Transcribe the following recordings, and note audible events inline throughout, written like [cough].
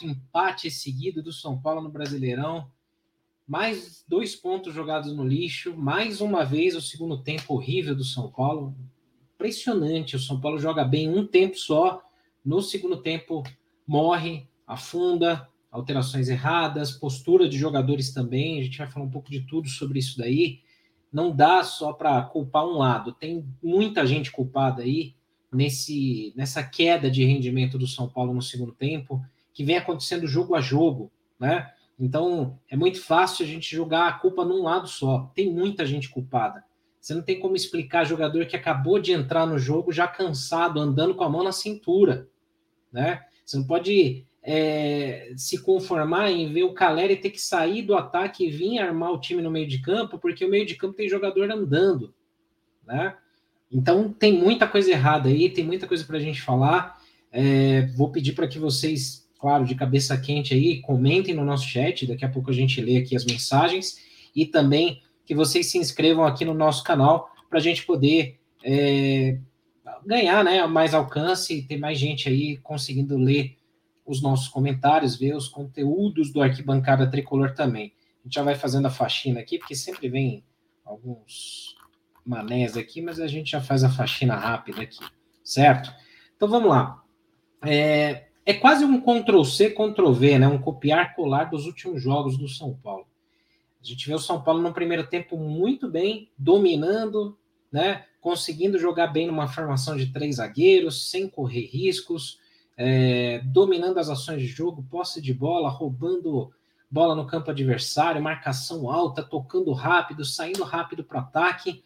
Quarto empate seguido do São Paulo no Brasileirão. Mais dois pontos jogados no lixo. Mais uma vez o segundo tempo horrível do São Paulo. Impressionante. O São Paulo joga bem um tempo só. No segundo tempo morre, afunda, alterações erradas, postura de jogadores também. A gente vai falar um pouco de tudo sobre isso daí. Não dá só para culpar um lado. Tem muita gente culpada aí nesse, nessa queda de rendimento do São Paulo no segundo tempo, que vem acontecendo jogo a jogo, né? Então é muito fácil a gente jogar a culpa num lado só. Tem muita gente culpada. Você não tem como explicar jogador que acabou de entrar no jogo já cansado, andando com a mão na cintura, né? Você não pode é, se conformar em ver o Caleri ter que sair do ataque e vir armar o time no meio de campo, porque o meio de campo tem jogador andando, né? Então tem muita coisa errada aí, tem muita coisa para a gente falar. É, vou pedir para que vocês, claro, de cabeça quente aí, comentem no nosso chat. Daqui a pouco a gente lê aqui as mensagens e também que vocês se inscrevam aqui no nosso canal para a gente poder é, ganhar né, mais alcance e ter mais gente aí conseguindo ler os nossos comentários, ver os conteúdos do Arquibancada Tricolor também. A gente já vai fazendo a faxina aqui, porque sempre vem alguns manés aqui, mas a gente já faz a faxina rápida aqui, certo? Então vamos lá. É, é quase um Ctrl-C, Ctrl-V, né? Um copiar-colar dos últimos jogos do São Paulo. A gente vê o São Paulo no primeiro tempo muito bem, dominando, né? Conseguindo jogar bem numa formação de três zagueiros, sem correr riscos, é, dominando as ações de jogo, posse de bola, roubando bola no campo adversário, marcação alta, tocando rápido, saindo rápido para o ataque.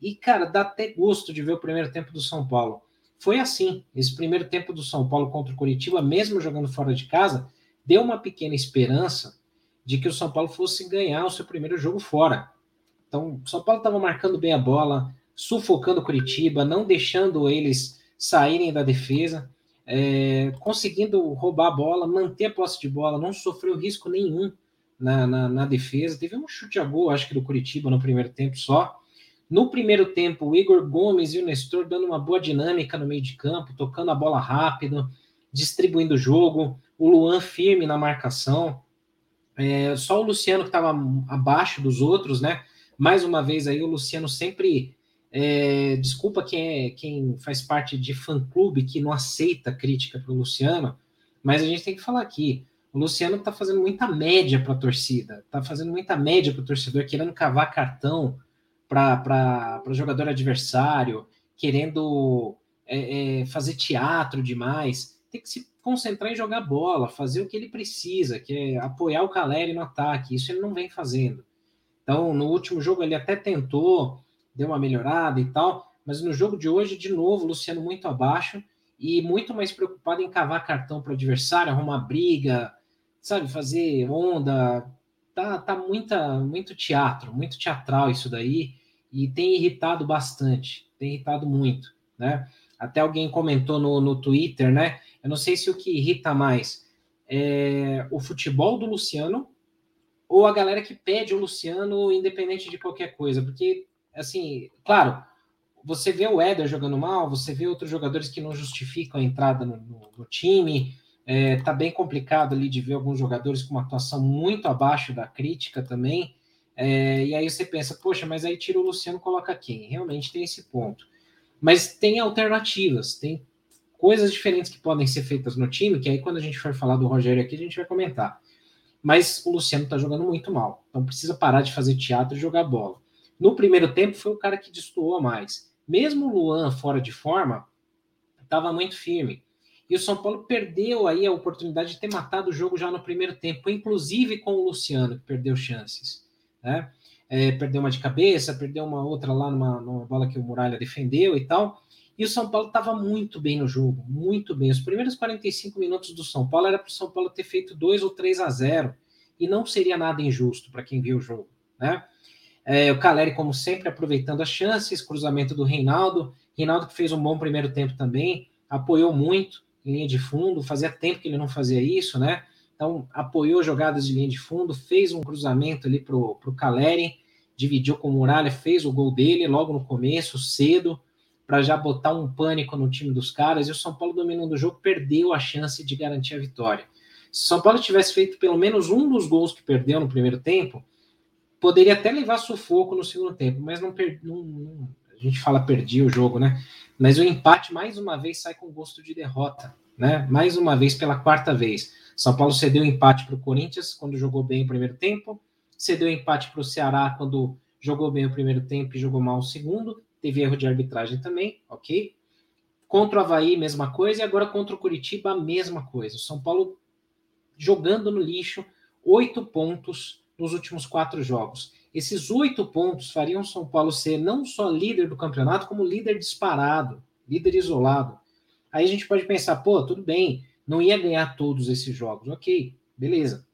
E, cara, dá até gosto de ver o primeiro tempo do São Paulo. Foi assim. Esse primeiro tempo do São Paulo contra o Curitiba, mesmo jogando fora de casa, deu uma pequena esperança de que o São Paulo fosse ganhar o seu primeiro jogo fora. Então, o São Paulo estava marcando bem a bola, sufocando o Curitiba, não deixando eles saírem da defesa, é, conseguindo roubar a bola, manter a posse de bola, não sofreu risco nenhum na, na, na defesa. Teve um chute a gol, acho que do Curitiba no primeiro tempo só. No primeiro tempo, o Igor Gomes e o Nestor dando uma boa dinâmica no meio de campo, tocando a bola rápido, distribuindo o jogo, o Luan firme na marcação. É, só o Luciano que estava abaixo dos outros, né? Mais uma vez aí, o Luciano sempre. É, desculpa quem, é, quem faz parte de fã-clube que não aceita crítica para o Luciano, mas a gente tem que falar aqui. O Luciano está fazendo muita média para a torcida, está fazendo muita média para o torcedor, querendo cavar cartão, para jogador adversário, querendo é, é, fazer teatro demais. Tem que se concentrar em jogar bola, fazer o que ele precisa, que é apoiar o Caleri no ataque. Isso ele não vem fazendo. Então, no último jogo ele até tentou, deu uma melhorada e tal, mas no jogo de hoje, de novo, Luciano muito abaixo e muito mais preocupado em cavar cartão para o adversário, arrumar briga, sabe, fazer onda, tá, tá muita, muito teatro, muito teatral isso daí, e tem irritado bastante, tem irritado muito, né? Até alguém comentou no, no Twitter, né? Eu não sei se o que irrita mais é o futebol do Luciano ou a galera que pede o Luciano independente de qualquer coisa, porque, assim, claro, você vê o Éder jogando mal, você vê outros jogadores que não justificam a entrada no, no, no time, é, tá bem complicado ali de ver alguns jogadores com uma atuação muito abaixo da crítica também. É, e aí você pensa, poxa, mas aí tira o Luciano, coloca quem? Realmente tem esse ponto. Mas tem alternativas, tem coisas diferentes que podem ser feitas no time, que aí quando a gente for falar do Rogério aqui, a gente vai comentar. Mas o Luciano tá jogando muito mal, então precisa parar de fazer teatro e jogar bola. No primeiro tempo foi o cara que destoou mais. Mesmo o Luan fora de forma, estava muito firme. E o São Paulo perdeu aí a oportunidade de ter matado o jogo já no primeiro tempo, inclusive com o Luciano, que perdeu chances. Né? É, perdeu uma de cabeça, perdeu uma outra lá numa, numa bola que o Muralha defendeu e tal. E o São Paulo estava muito bem no jogo, muito bem. Os primeiros 45 minutos do São Paulo era para o São Paulo ter feito 2 ou 3 a 0 e não seria nada injusto para quem viu o jogo. Né? É, o Caleri, como sempre, aproveitando as chances, cruzamento do Reinaldo. Reinaldo que fez um bom primeiro tempo também, apoiou muito, linha de fundo, fazia tempo que ele não fazia isso, né? Então, apoiou jogadas de linha de fundo, fez um cruzamento ali pro, pro Caleri, dividiu com o Muralha, fez o gol dele logo no começo, cedo, para já botar um pânico no time dos caras, e o São Paulo dominando o jogo perdeu a chance de garantir a vitória. Se o São Paulo tivesse feito pelo menos um dos gols que perdeu no primeiro tempo, poderia até levar sufoco no segundo tempo, mas não, per... não, não a gente fala perdi o jogo, né? Mas o empate mais uma vez sai com gosto de derrota, né? Mais uma vez pela quarta vez. São Paulo cedeu empate para o Corinthians quando jogou bem o primeiro tempo, cedeu empate para o Ceará quando jogou bem o primeiro tempo e jogou mal o segundo. Teve erro de arbitragem também, ok? Contra o Havaí, mesma coisa, e agora contra o Curitiba, a mesma coisa. O São Paulo jogando no lixo, oito pontos nos últimos quatro jogos. Esses oito pontos fariam São Paulo ser não só líder do campeonato, como líder disparado, líder isolado. Aí a gente pode pensar, pô, tudo bem, não ia ganhar todos esses jogos, ok, beleza.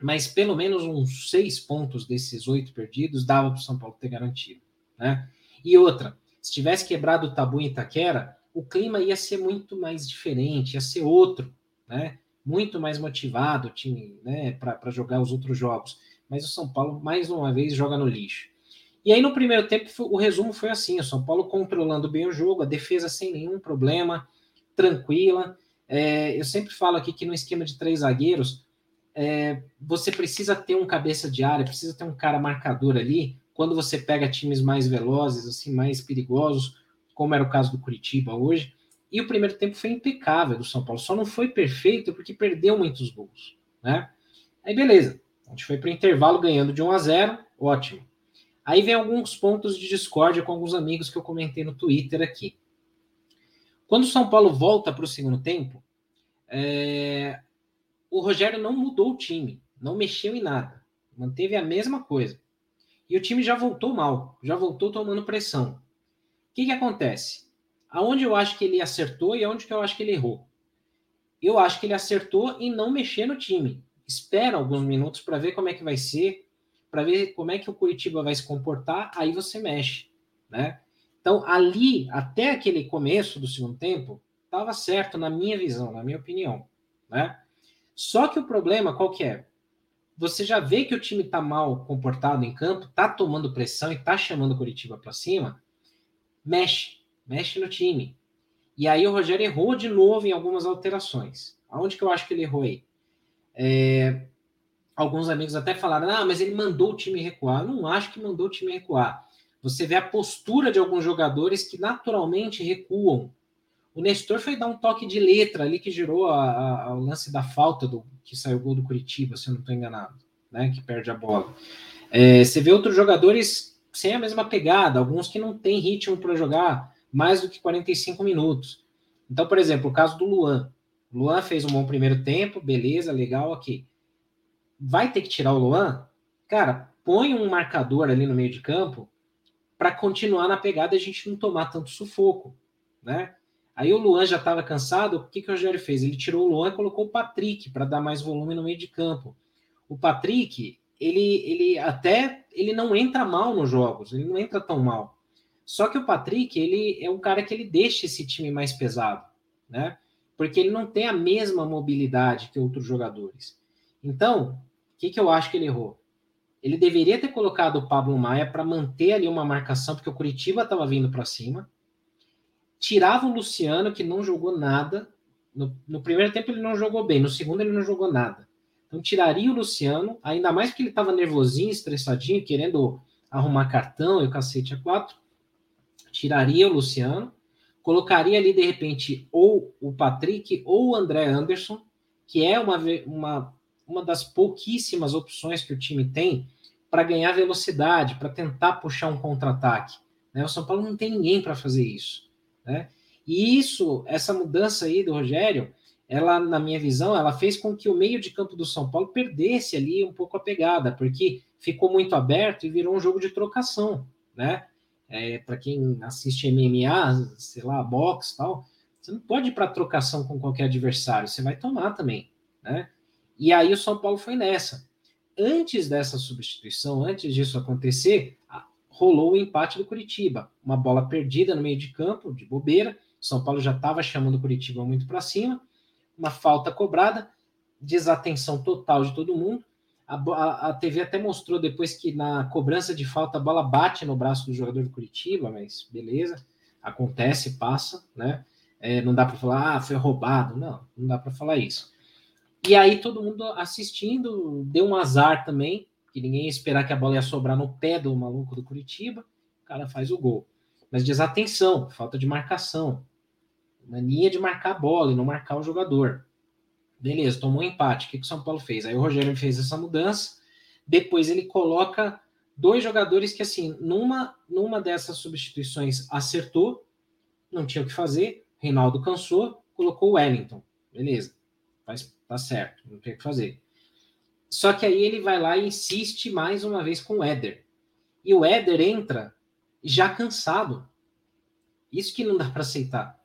Mas pelo menos uns seis pontos desses oito perdidos dava para o São Paulo ter garantido, né? E outra, se tivesse quebrado o tabu em Itaquera, o clima ia ser muito mais diferente, ia ser outro, né? Muito mais motivado o time, né, para jogar os outros jogos mas o São Paulo, mais uma vez, joga no lixo. E aí, no primeiro tempo, o resumo foi assim: o São Paulo controlando bem o jogo, a defesa sem nenhum problema, tranquila. É, eu sempre falo aqui que no esquema de três zagueiros, é, você precisa ter um cabeça de área, precisa ter um cara marcador ali. Quando você pega times mais velozes, assim, mais perigosos, como era o caso do Curitiba hoje. E o primeiro tempo foi impecável do São Paulo. Só não foi perfeito porque perdeu muitos gols, né? Aí beleza. A gente foi para o intervalo ganhando de 1 a 0, ótimo. Aí vem alguns pontos de discórdia com alguns amigos que eu comentei no Twitter aqui. Quando o São Paulo volta para o segundo tempo, é... o Rogério não mudou o time, não mexeu em nada, manteve a mesma coisa. E o time já voltou mal, já voltou tomando pressão. O que, que acontece? Aonde eu acho que ele acertou e aonde que eu acho que ele errou? Eu acho que ele acertou em não mexer no time espera alguns minutos para ver como é que vai ser, para ver como é que o Curitiba vai se comportar, aí você mexe, né? Então, ali, até aquele começo do segundo tempo, estava certo na minha visão, na minha opinião, né? Só que o problema qual que é? Você já vê que o time está mal comportado em campo, está tomando pressão e está chamando o Curitiba para cima, mexe, mexe no time. E aí o Rogério errou de novo em algumas alterações. Aonde que eu acho que ele errou aí? É, alguns amigos até falaram: ah, mas ele mandou o time recuar. Eu não acho que mandou o time recuar. Você vê a postura de alguns jogadores que naturalmente recuam. O Nestor foi dar um toque de letra ali que gerou a, a, o lance da falta do que saiu o gol do Curitiba, se eu não estou enganado, né? Que perde a bola. É, você vê outros jogadores sem a mesma pegada, alguns que não têm ritmo para jogar mais do que 45 minutos. Então, por exemplo, o caso do Luan. Luan fez um bom primeiro tempo, beleza, legal, ok. Vai ter que tirar o Luan? Cara, põe um marcador ali no meio de campo para continuar na pegada e a gente não tomar tanto sufoco, né? Aí o Luan já estava cansado, o que, que o Rogério fez? Ele tirou o Luan e colocou o Patrick para dar mais volume no meio de campo. O Patrick, ele, ele até ele não entra mal nos jogos, ele não entra tão mal. Só que o Patrick, ele é um cara que ele deixa esse time mais pesado, né? Porque ele não tem a mesma mobilidade que outros jogadores. Então, o que, que eu acho que ele errou? Ele deveria ter colocado o Pablo Maia para manter ali uma marcação, porque o Curitiba estava vindo para cima. Tirava o Luciano, que não jogou nada. No, no, primeiro tempo ele não jogou bem, no segundo ele não jogou nada. Então tiraria o Luciano, ainda mais porque ele estava nervosinho, estressadinho, querendo arrumar cartão e o cacete a quatro. Tiraria o Luciano colocaria ali de repente ou o Patrick ou o André Anderson, que é uma, uma, uma das pouquíssimas opções que o time tem para ganhar velocidade, para tentar puxar um contra-ataque. Né? O São Paulo não tem ninguém para fazer isso. Né? E isso, essa mudança aí do Rogério, ela, na minha visão, ela fez com que o meio de campo do São Paulo perdesse ali um pouco a pegada, porque ficou muito aberto e virou um jogo de trocação, né? É, para quem assiste MMA, sei lá, boxe tal, você não pode ir para trocação com qualquer adversário, você vai tomar também, né? E aí o São Paulo foi nessa. Antes dessa substituição, antes disso acontecer, rolou o empate do Curitiba, uma bola perdida no meio de campo, de bobeira. São Paulo já estava chamando o Curitiba muito para cima, uma falta cobrada, desatenção total de todo mundo. A, a, TV até mostrou depois que na cobrança de falta a bola bate no braço do jogador do Curitiba, mas beleza. Acontece, passa, né? É, não dá para falar, ah, foi roubado. Não, não dá para falar isso. E aí todo mundo assistindo, deu um azar também, que ninguém ia esperar que a bola ia sobrar no pé do maluco do Curitiba. O cara faz o gol. Mas desatenção, falta de marcação. Mania de marcar a bola e não marcar o jogador. Beleza, tomou um empate. O que, que o São Paulo fez? Aí o Rogério fez essa mudança. Depois ele coloca dois jogadores que, assim, numa, numa dessas substituições acertou, não tinha o que fazer. Reinaldo cansou, colocou o Wellington. Beleza, faz, tá certo, não tem o que fazer. Só que aí ele vai lá e insiste mais uma vez com o Éder. E o Éder entra já cansado. Isso que não dá para aceitar.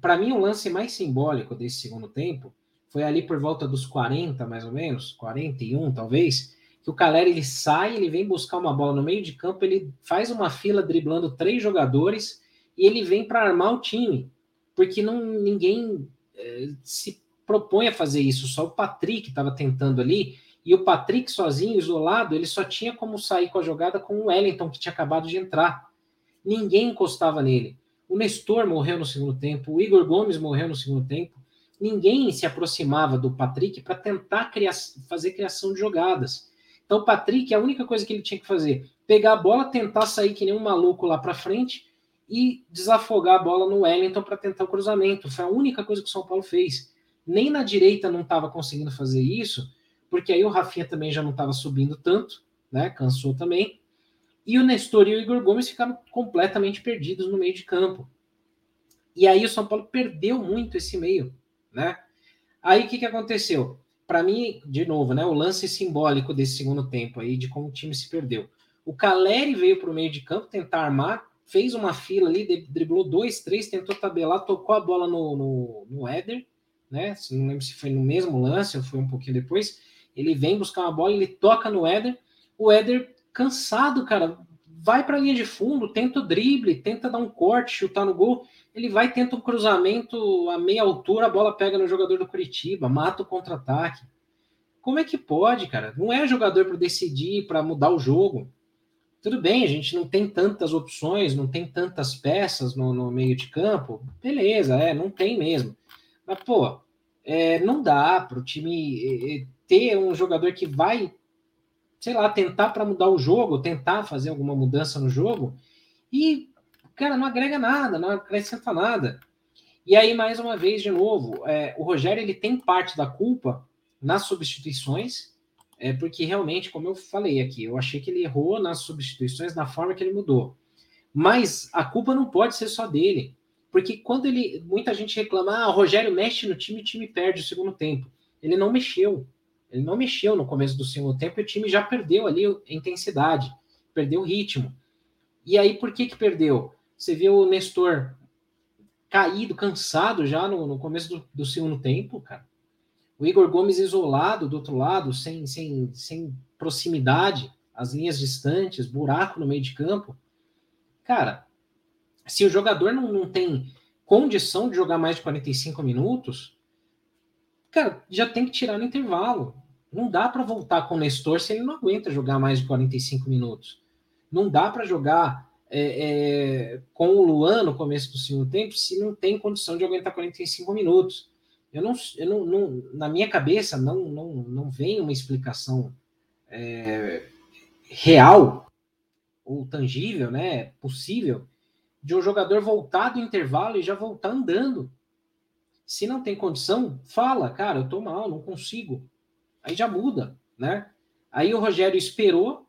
Para mim, o lance mais simbólico desse segundo tempo foi ali por volta dos 40, mais ou menos, 41 talvez, que o Caleri ele sai, ele vem buscar uma bola no meio de campo, ele faz uma fila driblando três jogadores e ele vem para armar o time, porque não ninguém é, se propõe a fazer isso, só o Patrick estava tentando ali, e o Patrick sozinho, isolado, ele só tinha como sair com a jogada com o Wellington, que tinha acabado de entrar. Ninguém encostava nele. O Nestor morreu no segundo tempo, o Igor Gomes morreu no segundo tempo. Ninguém se aproximava do Patrick para tentar criar, fazer criação de jogadas. Então, o Patrick, a única coisa que ele tinha que fazer, pegar a bola, tentar sair que nem um maluco lá para frente e desafogar a bola no Wellington para tentar o cruzamento. Foi a única coisa que o São Paulo fez. Nem na direita não estava conseguindo fazer isso, porque aí o Rafinha também já não estava subindo tanto, né? Cansou também. E o Nestor e o Igor Gomes ficaram completamente perdidos no meio de campo. E aí o São Paulo perdeu muito esse meio, né? Aí o que, que aconteceu? para mim, de novo, né, o lance simbólico desse segundo tempo aí, de como o time se perdeu. O Caleri veio para o meio de campo tentar armar, fez uma fila ali, driblou dois, três, tentou tabelar, tocou a bola no, no, no Éder, né? Não lembro se foi no mesmo lance ou foi um pouquinho depois. Ele vem buscar uma bola, ele toca no Éder. O Éder, cansado, cara, vai para a linha de fundo, tenta o drible, tenta dar um corte, chutar no gol ele vai tenta um cruzamento a meia altura, a bola pega no jogador do Curitiba, mata o contra-ataque. Como é que pode, cara? Não é jogador para decidir, para mudar o jogo. Tudo bem, a gente não tem tantas opções, não tem tantas peças no, no meio de campo. Beleza, é, não tem mesmo. Mas, pô, é, não dá para o time é, é, ter um jogador que vai, sei lá, tentar para mudar o jogo, tentar fazer alguma mudança no jogo e cara, não agrega nada, não acrescenta nada. E aí, mais uma vez, de novo, é, o Rogério ele tem parte da culpa nas substituições, é, porque realmente, como eu falei aqui, eu achei que ele errou nas substituições, na forma que ele mudou. Mas a culpa não pode ser só dele, porque quando ele. Muita gente reclama, ah, o Rogério mexe no time e o time perde o segundo tempo. Ele não mexeu. Ele não mexeu no começo do segundo tempo e o time já perdeu ali a intensidade, perdeu o ritmo. E aí, por que que perdeu? Você vê o Nestor caído, cansado já no, no começo do, do, segundo tempo, cara. O Igor Gomes isolado do outro lado, sem, sem, sem proximidade, as linhas distantes, buraco no meio de campo. Cara, se o jogador não, não tem condição de jogar mais de 45 minutos, cara, já tem que tirar no intervalo. Não dá para voltar com o Nestor se ele não aguenta jogar mais de 45 minutos. Não dá para jogar é, é, com o Luan no começo do segundo tempo se não tem condição de aguentar 45 minutos. Eu não, eu não, não na minha cabeça não, não, não vem uma explicação é, real ou tangível, né, possível, de um jogador voltar do intervalo e já voltar andando. Se não tem condição, fala, cara, eu tô mal, não consigo. Aí já muda, né? Aí o Rogério esperou,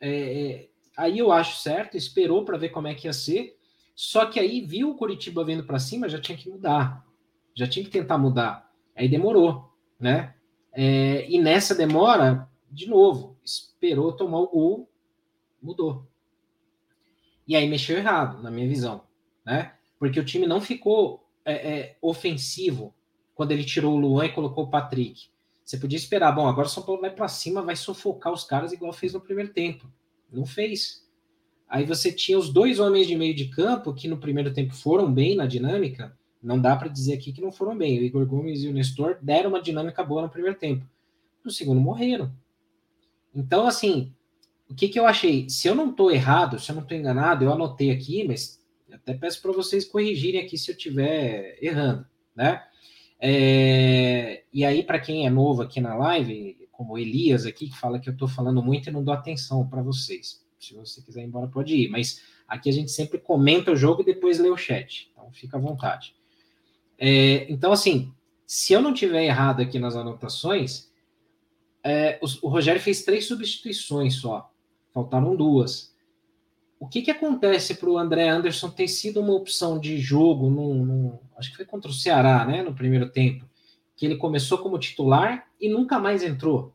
é, é aí eu acho certo, esperou para ver como é que ia ser, só que aí viu o Curitiba vindo para cima, já tinha que mudar, já tinha que tentar mudar. Aí demorou, né? É, e nessa demora, de novo, esperou tomar o gol, mudou. E aí mexeu errado, na minha visão, né? Porque o time não ficou é, é, ofensivo quando ele tirou o Luan e colocou o Patrick. Você podia esperar, bom, agora o São Paulo vai para cima, vai sufocar os caras igual fez no primeiro tempo. Não fez. Aí você tinha os dois homens de meio de campo que no primeiro tempo foram bem na dinâmica. Não dá para dizer aqui que não foram bem. O Igor Gomes e o Nestor deram uma dinâmica boa no primeiro tempo. No segundo morreram. Então, assim, o que, que eu achei? Se eu não estou errado, se eu não estou enganado, eu anotei aqui, mas Até peço para vocês corrigirem aqui se eu estiver errando, né? É, e aí, para quem é novo aqui na live, como Elias aqui, que fala que eu estou falando muito e não dou atenção para vocês. Se você quiser ir embora, pode ir. Mas aqui a gente sempre comenta o jogo e depois lê o chat. Então, fica à vontade. É, então, assim, se eu não tiver errado aqui nas anotações, é, o, o Rogério fez três substituições só. Faltaram duas o que, que acontece para o André Anderson ter sido uma opção de jogo, acho que foi contra o Ceará, né, no primeiro tempo, que ele começou como titular e nunca mais entrou?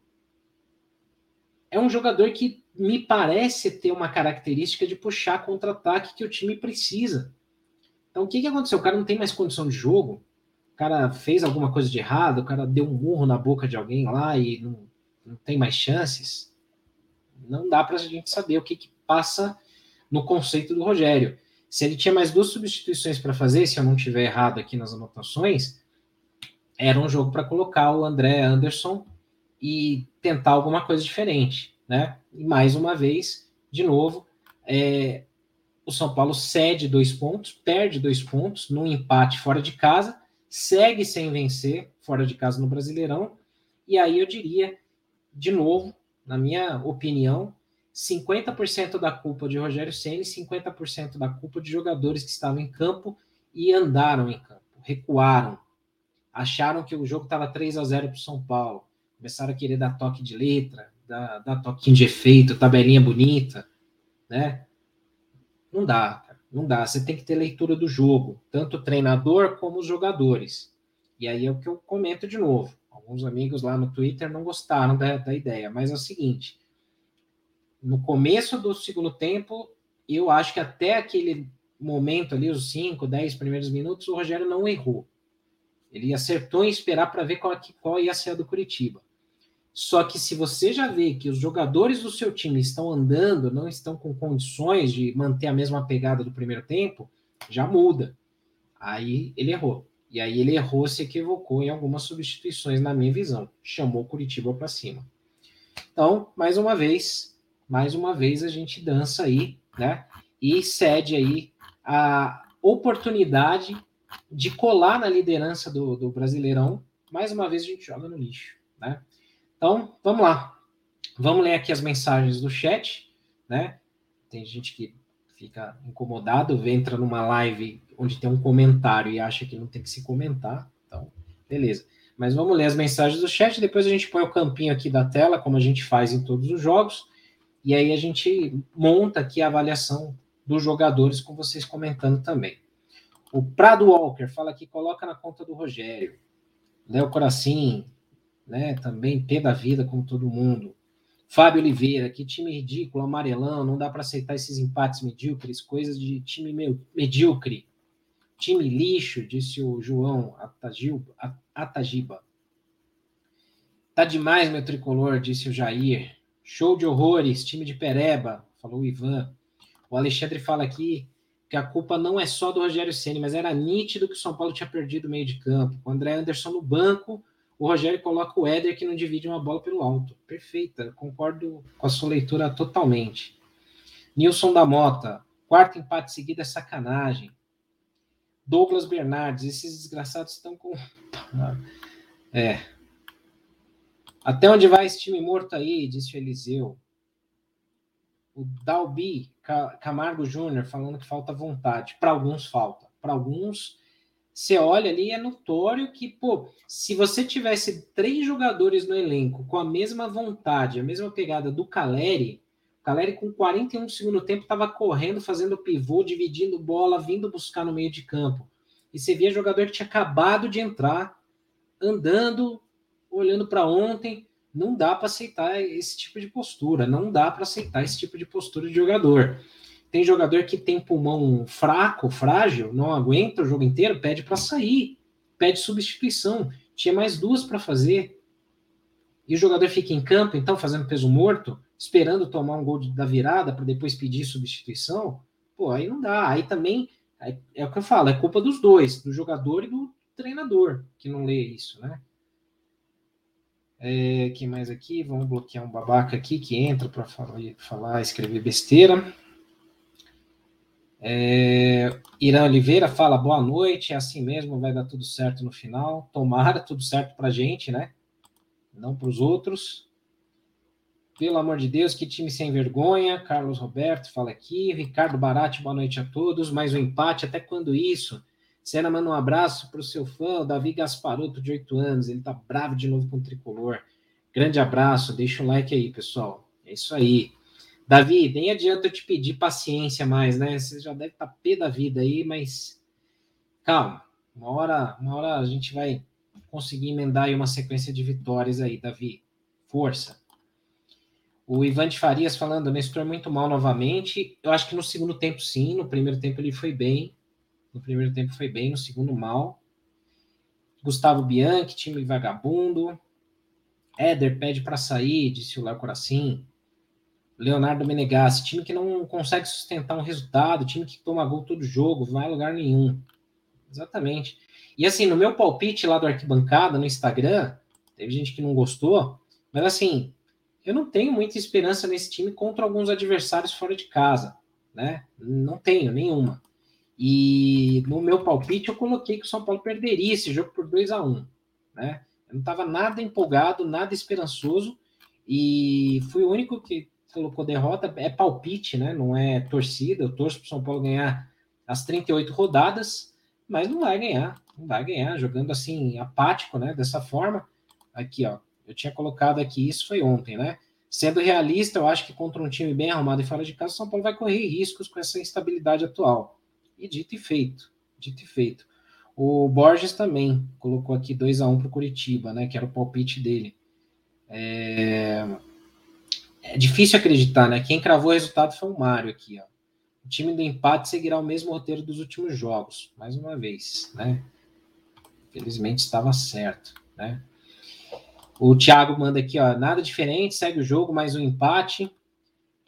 É um jogador que me parece ter uma característica de puxar contra-ataque que o time precisa. Então, o que, que aconteceu? O cara não tem mais condição de jogo, o cara fez alguma coisa de errado, o cara deu um murro na boca de alguém lá e não, não tem mais chances. Não dá para a gente saber o que, que passa no conceito do Rogério. Se ele tinha mais duas substituições para fazer, se eu não tiver errado aqui nas anotações, era um jogo para colocar o André Anderson e tentar alguma coisa diferente, né? E mais uma vez, de novo, é, o São Paulo cede dois pontos, perde dois pontos num empate fora de casa, segue sem vencer fora de casa no Brasileirão, e aí eu diria, de novo, na minha opinião, 50% da culpa de Rogério Ceni, 50% da culpa de jogadores que estavam em campo e andaram em campo, recuaram, acharam que o jogo estava 3 a 0 para o São Paulo, começaram a querer dar toque de letra, dar, dar toquinho de efeito, tabelinha bonita, né? Não dá, não dá. Você tem que ter leitura do jogo, tanto o treinador como os jogadores. E aí é o que eu comento de novo. Alguns amigos lá no Twitter não gostaram da, da ideia, mas é o seguinte: no começo do segundo tempo, eu acho que até aquele momento ali, os 5, 10 primeiros minutos, o Rogério não errou. Ele acertou em esperar para ver qual, qual ia ser a do Curitiba. Só que se você já vê que os jogadores do seu time estão andando, não estão com condições de manter a mesma pegada do primeiro tempo, já muda. Aí ele errou. E aí ele errou, se equivocou em algumas substituições, na minha visão. Chamou Curitiba para cima. Então, mais uma vez, mais uma vez a gente dança aí, né? E cede aí a oportunidade de colar na liderança do, do Brasileirão. Mais uma vez a gente joga no lixo, né? Então, vamos lá. Vamos ler aqui as mensagens do chat, né? Tem gente que fica incomodado, entra numa live onde tem um comentário e acha que não tem que se comentar. Então, beleza. Mas vamos ler as mensagens do chat, depois a gente põe o campinho aqui da tela, como a gente faz em todos os jogos. E aí a gente monta aqui a avaliação dos jogadores, com vocês comentando também. O Prado Walker fala que coloca na conta do Rogério. Léo Coracim, né, também pé da vida, como todo mundo. Fábio Oliveira, que time ridículo, amarelão, não dá para aceitar esses empates medíocres, coisas de time medíocre. Time lixo, disse o João Atagiba. Tá demais, meu tricolor, disse o Jair. Show de horrores, time de Pereba, falou o Ivan. O Alexandre fala aqui que a culpa não é só do Rogério Ceni, mas era nítido que o São Paulo tinha perdido o meio de campo. O André Anderson no banco, o Rogério coloca o Éder que não divide uma bola pelo alto. Perfeita, concordo com a sua leitura totalmente. Nilson da Mota, quarto empate seguido é sacanagem. Douglas Bernardes, esses desgraçados estão com. [laughs] É, até onde vai esse time morto aí? Disse Eliseu. O Dalbi Camargo Júnior falando que falta vontade. Para alguns falta. Para alguns, você olha ali é notório que, pô, se você tivesse três jogadores no elenco com a mesma vontade, a mesma pegada do Caleri, o Caleri com 41 do segundo tempo estava correndo, fazendo pivô, dividindo bola, vindo buscar no meio de campo. E você via jogador que tinha acabado de entrar, andando, olhando para ontem, não dá para aceitar esse tipo de postura, não dá para aceitar esse tipo de postura de jogador. Tem jogador que tem pulmão fraco, frágil, não aguenta o jogo inteiro, pede para sair, pede substituição. Tinha mais duas para fazer. E o jogador fica em campo, então, fazendo peso morto, esperando tomar um gol da virada para depois pedir substituição. Pô, aí não dá. Aí também é o que eu falo, é culpa dos dois, do jogador e do treinador, que não lê isso, né? É, que mais aqui? Vamos bloquear um babaca aqui que entra para falar, falar, escrever besteira. É, Irã Oliveira fala boa noite, é assim mesmo, vai dar tudo certo no final. Tomara tudo certo para gente, né? Não para os outros. Pelo amor de Deus, que time sem vergonha. Carlos Roberto fala aqui. Ricardo Barati, boa noite a todos. Mais um empate, até quando isso? Sena manda um abraço para o seu fã, o Davi Gasparoto, de 8 anos. Ele tá bravo de novo com o tricolor. Grande abraço, deixa um like aí, pessoal. É isso aí. Davi, nem adianta eu te pedir paciência mais, né? Você já deve estar tá pé da vida aí, mas calma. Uma hora, uma hora a gente vai conseguir emendar aí uma sequência de vitórias aí, Davi. Força. O Ivan de Farias falando, Nestor muito mal novamente. Eu acho que no segundo tempo, sim. No primeiro tempo ele foi bem. No primeiro tempo foi bem, no segundo mal. Gustavo Bianchi, time vagabundo. Éder pede para sair, disse o Léo Coracim. Leonardo Menegassi, time que não consegue sustentar um resultado, time que toma gol todo jogo, vai a lugar nenhum. Exatamente. E assim, no meu palpite lá do arquibancada, no Instagram, teve gente que não gostou, mas assim, eu não tenho muita esperança nesse time contra alguns adversários fora de casa, né? Não tenho nenhuma. E no meu palpite eu coloquei que o São Paulo perderia esse jogo por 2 a 1 né? Eu não estava nada empolgado, nada esperançoso, e fui o único que colocou derrota. É palpite, né? Não é torcida. Eu torço para o São Paulo ganhar as 38 rodadas, mas não vai ganhar. Não vai ganhar jogando assim, apático, né? Dessa forma. Aqui, ó. Eu tinha colocado aqui, isso foi ontem, né? Sendo realista, eu acho que contra um time bem arrumado e fora de casa, o São Paulo vai correr riscos com essa instabilidade atual. E dito e feito. Dito e feito. O Borges também colocou aqui 2 a 1 um para o Curitiba, né? Que era o palpite dele. É... é... difícil acreditar, né? Quem cravou o resultado foi o Mário aqui, ó. O time do empate seguirá o mesmo roteiro dos últimos jogos, mais uma vez, né? Felizmente estava certo, né? O Thiago manda aqui, ó, nada diferente, segue o jogo, mais um empate.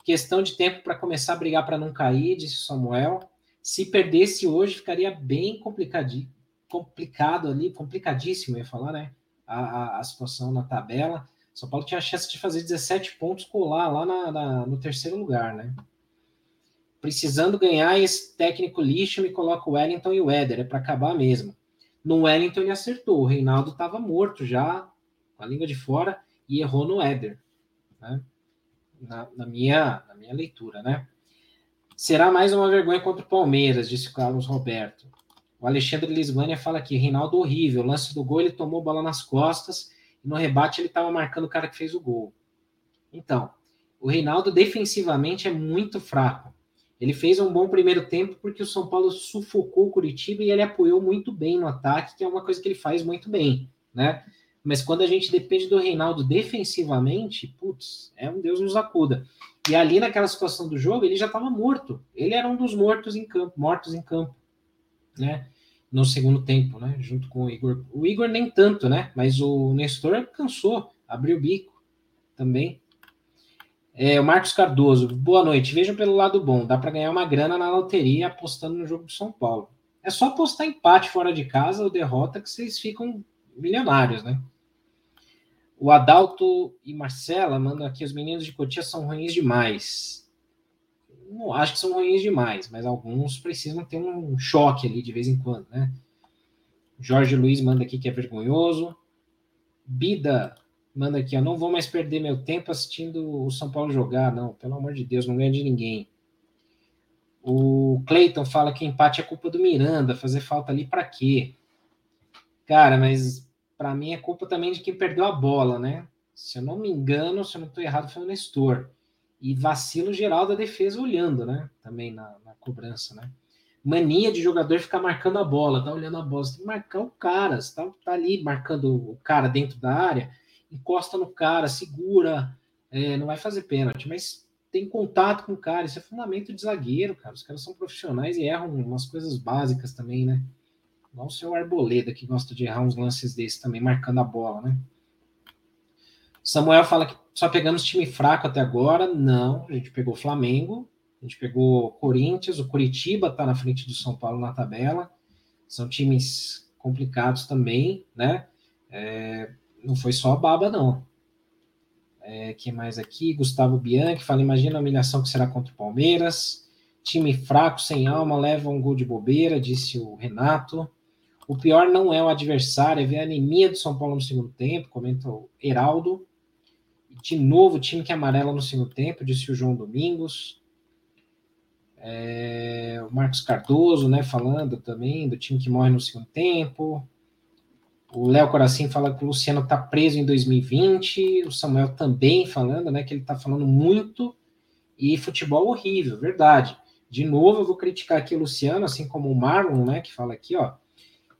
Questão de tempo para começar a brigar para não cair, disse Samuel. Se perdesse hoje, ficaria bem complicadinho complicado ali, complicadíssimo, ia falar, né? A, a, a, situação na tabela. São Paulo tinha a chance de fazer 17 pontos, colar lá na, na, no terceiro lugar, né? Precisando ganhar esse técnico lixo, me coloca o Wellington e o Éder, é para acabar mesmo. No Wellington ele acertou, o Reinaldo estava morto já, com a língua de fora, e errou no Éder, né? Na, na, minha, na minha leitura, né? Será mais uma vergonha contra o Palmeiras, disse Carlos Roberto. O Alexandre Lisbania fala aqui, Reinaldo horrível, lance do gol, ele tomou bola nas costas, e no rebate ele estava marcando o cara que fez o gol. Então, o Reinaldo defensivamente é muito fraco. Ele fez um bom primeiro tempo porque o São Paulo sufocou o Curitiba e ele apoiou muito bem no ataque, que é uma coisa que ele faz muito bem, né? Mas quando a gente depende do Reinaldo defensivamente, putz, é um Deus nos acuda. E ali naquela situação do jogo, ele já estava morto. Ele era um dos mortos em campo, mortos em campo né? No segundo tempo, né? Junto com o Igor. O Igor nem tanto, né? Mas o Nestor cansou, abriu o bico também. É, o Marcos Cardoso, boa noite. Vejam pelo lado bom, dá para ganhar uma grana na loteria apostando no jogo do São Paulo. É só apostar empate fora de casa ou derrota que vocês ficam milionários, né? O Adalto e Marcela mandam aqui: os meninos de Cotia são ruins demais não acho que são ruins demais, mas alguns precisam ter um choque ali de vez em quando, né? Jorge Luiz manda aqui que é vergonhoso. Bida manda aqui, ó, não vou mais perder meu tempo assistindo o São Paulo jogar, não, pelo amor de Deus, não ganha de ninguém. O Cleiton fala que empate é culpa do Miranda, fazer falta ali para quê? Cara, mas para mim é culpa também de quem perdeu a bola, né? Se eu não me engano, se eu não estou errado, foi o Nestor e vacilo geral da defesa olhando, né? Também na, na, cobrança, né? Mania de jogador ficar marcando a bola, tá olhando a bola, você tem que marcar o cara, você tá, tá ali marcando o cara dentro da área, encosta no cara, segura, é, não vai fazer pênalti, mas tem contato com o cara, isso é fundamento de zagueiro, cara. Os caras são profissionais e erram umas coisas básicas também, né? Igual o Arboleda, que gosta de errar uns lances desses também, marcando a bola, né? Samuel fala que só pegamos time fraco até agora. Não, a gente pegou Flamengo, a gente pegou Corinthians, o Curitiba está na frente do São Paulo na tabela. São times complicados também, né? É, não foi só a baba, não. É, mais aqui? Gustavo Bianchi fala: imagina a humilhação que será contra o Palmeiras. Time fraco, sem alma, leva um gol de bobeira, disse o Renato. O pior não é o adversário, é ver a anemia do São Paulo no segundo tempo, comenta o Heraldo. De novo, time que é amarela no segundo tempo, disse o João Domingos. É, o Marcos Cardoso, né, falando também do time que morre no segundo tempo. O Léo Coracim fala que o Luciano está preso em 2020. O Samuel também falando, né, que ele está falando muito e futebol horrível, verdade. De novo, eu vou criticar aqui o Luciano, assim como o Marlon, né, que fala aqui, ó,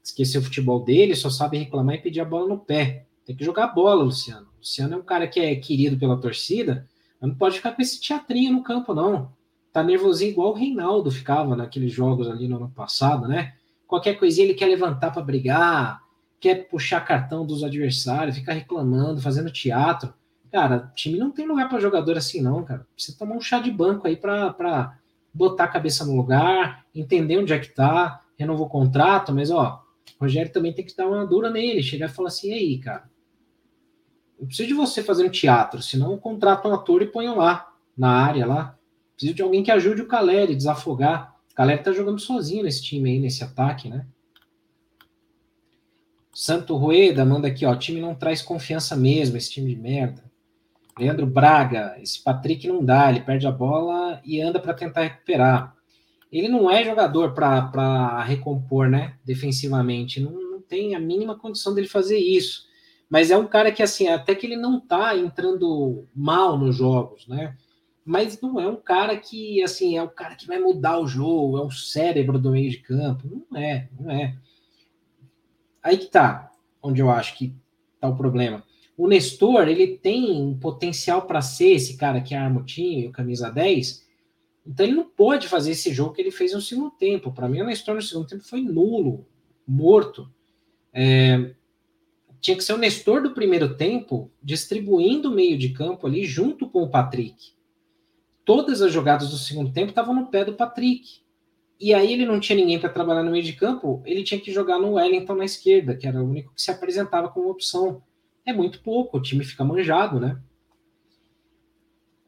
esqueceu o futebol dele, só sabe reclamar e pedir a bola no pé. Tem que jogar bola, Luciano. Luciano é um cara que é querido pela torcida, mas não pode ficar com esse teatrinho no campo, não. Tá nervosinho igual o Reinaldo ficava naqueles jogos ali no ano passado, né? Qualquer coisinha ele quer levantar para brigar, quer puxar cartão dos adversários, ficar reclamando, fazendo teatro. Cara, time não tem lugar para jogador assim, não, cara. Precisa tomar um chá de banco aí para botar a cabeça no lugar, entender onde é que tá, renovou o contrato, mas ó, Rogério também tem que dar uma dura nele, chegar e falar assim, aí, cara, não preciso de você fazendo teatro, senão contrata um ator e ponham lá, na área lá. Preciso de alguém que ajude o Caleri, desafogar. O Caleri tá jogando sozinho nesse time aí, nesse ataque, né? Santo Rueda manda aqui, ó, time não traz confiança mesmo, esse time de merda. Leandro Braga, esse Patrick não dá, ele perde a bola e anda para tentar recuperar. Ele não é jogador para recompor, né, defensivamente, não, não, tem a mínima condição dele fazer isso. Mas é um cara que, assim, até que ele não tá entrando mal nos jogos, né? Mas não é um cara que, assim, é o cara que vai mudar o jogo, é o cérebro do meio de campo. Não é, não é. Aí que tá, onde eu acho que tá o problema. O Nestor, ele tem potencial para ser esse cara que arma o time, o camisa 10, então ele não pode fazer esse jogo que ele fez no segundo tempo. Para mim, o Nestor no segundo tempo foi nulo, morto. É, tinha que ser o Nestor do primeiro tempo distribuindo o meio de campo ali junto com o Patrick. Todas as jogadas do segundo tempo estavam no pé do Patrick. E aí ele não tinha ninguém para trabalhar no meio de campo, ele tinha que jogar no Wellington na esquerda, que era o único que se apresentava como opção. É muito pouco, o time fica manjado, né?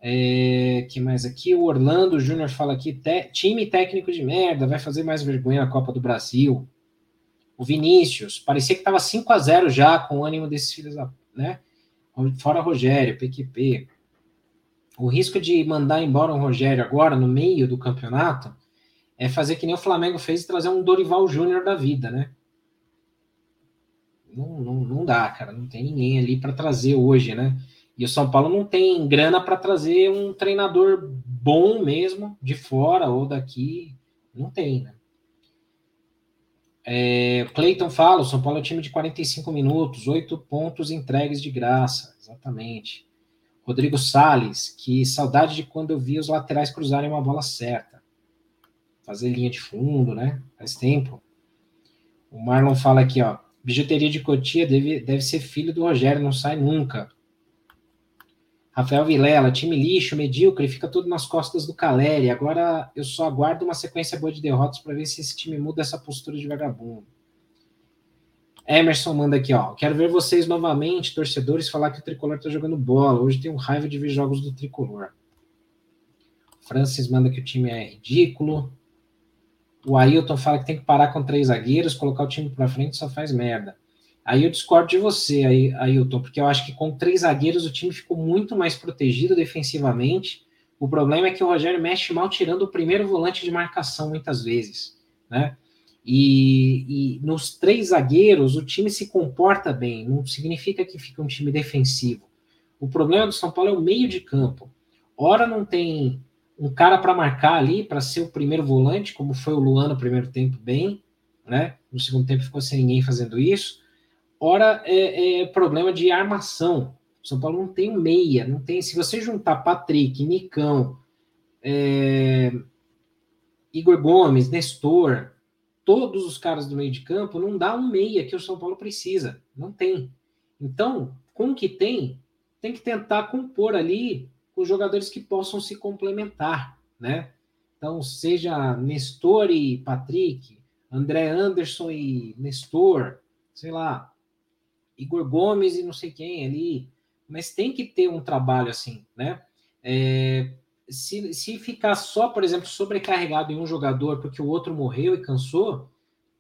É, que mais aqui? O Orlando Júnior fala aqui: te, time técnico de merda, vai fazer mais vergonha na Copa do Brasil. O Vinícius, parecia que estava 5 a 0 já com o ânimo desses filhos, né? Fora Rogério, PQP. O risco de mandar embora o Rogério agora, no meio do campeonato, é fazer que nem o Flamengo fez e trazer um Dorival Júnior da vida, né? Não, não, não dá, cara. Não tem ninguém ali para trazer hoje, né? E o São Paulo não tem grana para trazer um treinador bom mesmo, de fora ou daqui. Não tem, né? É, Cleiton fala: o São Paulo é um time de 45 minutos, 8 pontos entregues de graça. Exatamente. Rodrigo Sales, que saudade de quando eu vi os laterais cruzarem uma bola certa fazer linha de fundo, né? Faz tempo. O Marlon fala aqui, ó. Bijuteria de Cotia deve, deve ser filho do Rogério, não sai nunca. Rafael Vilela, time lixo, medíocre, fica tudo nas costas do Caleri. Agora eu só aguardo uma sequência boa de derrotas para ver se esse time muda essa postura de vagabundo. Emerson manda aqui, ó. Quero ver vocês novamente, torcedores, falar que o tricolor tá jogando bola. Hoje tenho raiva de ver jogos do tricolor. Francis manda que o time é ridículo. O Ailton fala que tem que parar com três zagueiros, colocar o time para frente só faz merda. Aí eu discordo de você, Ailton, porque eu acho que com três zagueiros o time ficou muito mais protegido defensivamente. O problema é que o Rogério mexe mal tirando o primeiro volante de marcação muitas vezes, né? E, e, nos três zagueiros o time se comporta bem, não significa que fica um time defensivo. O problema do São Paulo é o meio de campo. Ora não tem um cara para marcar ali, para ser o primeiro volante, como foi o Luan no primeiro tempo, bem, né? No segundo tempo ficou sem ninguém fazendo isso. Ora, é, é problema de armação. São Paulo não tem meia, não tem. Se você juntar Patrick, Nicão, é, Igor Gomes, Nestor, todos os caras do meio de campo, não dá um meia que o São Paulo precisa. Não tem. Então, com o que tem, tem que tentar compor ali com jogadores que possam se complementar, né? Então, seja Nestor e Patrick, André Anderson e Nestor, sei lá, Igor Gomes e não sei quem ali, mas tem que ter um trabalho assim, né? É, se, se ficar só, por exemplo, sobrecarregado em um jogador porque o outro morreu e cansou,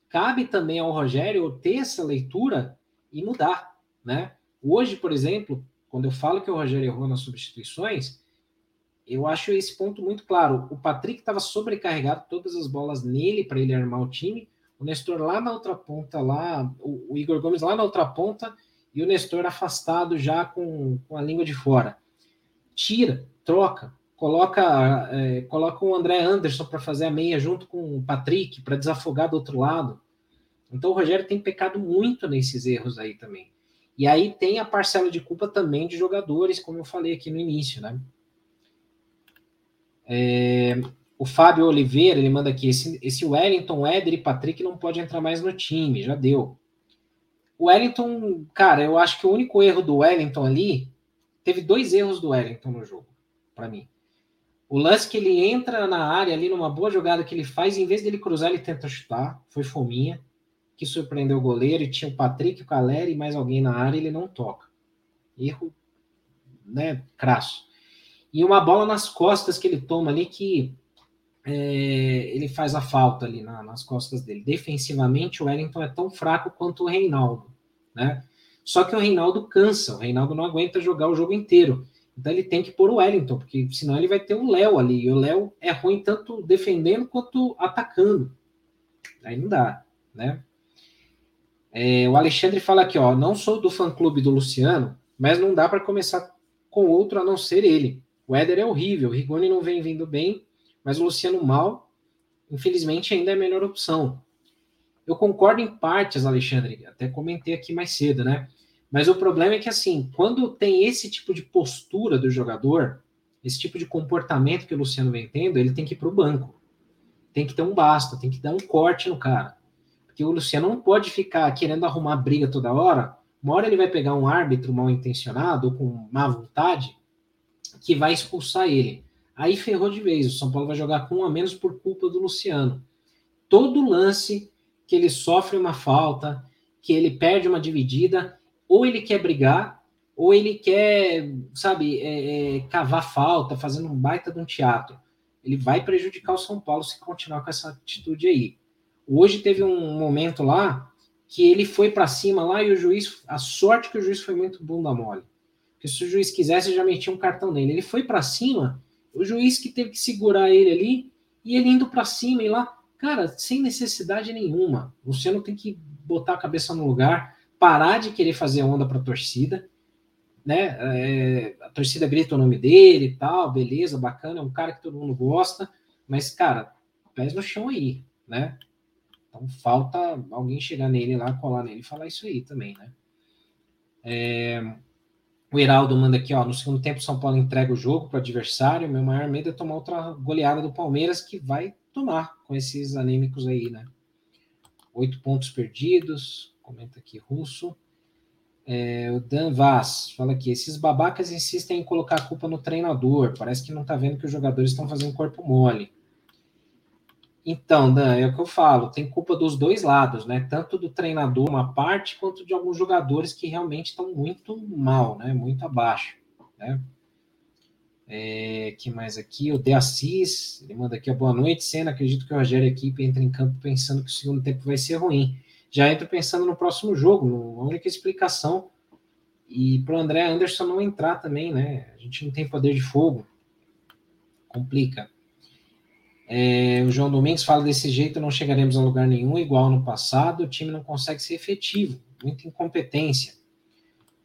cabe também ao Rogério ter essa leitura e mudar, né? Hoje, por exemplo, quando eu falo que o Rogério errou nas substituições, eu acho esse ponto muito claro. O Patrick estava sobrecarregado, todas as bolas nele para ele armar o time. O Nestor lá na outra ponta, lá, o, Igor Gomes lá na outra ponta e o Nestor afastado já com, com a língua de fora. Tira, troca, coloca, é, coloca o André Anderson para fazer a meia junto com o Patrick para desafogar do outro lado. Então o Rogério tem pecado muito nesses erros aí também. E aí tem a parcela de culpa também de jogadores, como eu falei aqui no início, né? É, o Fábio Oliveira, ele manda aqui, esse, esse Wellington, Éder e Patrick não pode entrar mais no time, já deu. O Wellington, cara, eu acho que o único erro do Wellington ali, teve dois erros do Wellington no jogo, para mim. O lance que ele entra na área ali, numa boa jogada que ele faz, em vez dele cruzar, ele tenta chutar, foi fominha, que surpreendeu o goleiro, e tinha o Patrick, o Caleri e mais alguém na área, ele não toca. Erro, né, crasso e uma bola nas costas que ele toma ali que é, ele faz a falta ali na, nas costas dele. Defensivamente, o Wellington é tão fraco quanto o Reinaldo, né? Só que o Reinaldo cansa, o Reinaldo não aguenta jogar o jogo inteiro. Então ele tem que pôr o Wellington, porque senão ele vai ter o Léo ali. E o Léo é ruim tanto defendendo quanto atacando. Aí não dá, né? É, o Alexandre fala aqui, ó, não sou do fã-clube do Luciano, mas não dá para começar com outro a não ser ele. O Éder é horrível, o Rigoni não vem vindo bem, mas o Luciano mal, infelizmente, ainda é a melhor opção. Eu concordo em partes, Alexandre, até comentei aqui mais cedo, né? Mas o problema é que, assim, quando tem esse tipo de postura do jogador, esse tipo de comportamento que o Luciano vem tendo, ele tem que ir para o banco. Tem que ter um basta, tem que dar um corte no cara. Porque o Luciano não pode ficar querendo arrumar briga toda hora. Uma hora ele vai pegar um árbitro mal intencionado ou com má vontade que vai expulsar ele. Aí ferrou de vez. O São Paulo vai jogar com um a menos por culpa do Luciano. Todo lance que ele sofre uma falta, que ele perde uma dividida, ou ele quer brigar, ou ele quer, sabe, é, é, cavar falta, fazendo um baita de um teatro. Ele vai prejudicar o São Paulo se continuar com essa atitude aí. Hoje teve um momento lá que ele foi para cima lá e o juiz, a sorte que o juiz foi muito bom da mole. Porque se o juiz quisesse, já metia um cartão nele. Ele foi para cima, o juiz que teve que segurar ele ali, e ele indo para cima e lá, cara, sem necessidade nenhuma. O Luciano tem que botar a cabeça no lugar, parar de querer fazer onda para a torcida, né? É, a torcida grita o nome dele e tal, beleza, bacana, é um cara que todo mundo gosta, mas, cara, pés no chão aí, né? Então falta alguém chegar nele lá, colar nele e falar isso aí também, né? É, o Heraldo manda aqui, ó, no segundo tempo São Paulo entrega o jogo para o adversário. Meu maior medo é tomar outra goleada do Palmeiras, que vai tomar com esses anêmicos aí, né? Oito pontos perdidos, comenta aqui Russo. É, o Dan Vaz fala aqui: esses babacas insistem em colocar a culpa no treinador. Parece que não tá vendo que os jogadores estão fazendo corpo mole. Então, Dan, é o que eu falo, tem culpa dos dois lados, né? Tanto do treinador, uma parte, quanto de alguns jogadores que realmente estão muito mal, né? Muito abaixo, né? É, que mais aqui? O De Assis, ele manda aqui, boa noite, Senna, acredito que o Rogério e a equipe entra em campo pensando que o segundo tempo vai ser ruim. Já entra pensando no próximo jogo, a única explicação. E para o André Anderson não entrar também, né? A gente não tem poder de fogo. Complica. É, o João Domingues fala desse jeito não chegaremos a lugar nenhum, igual no passado, o time não consegue ser efetivo, muita incompetência.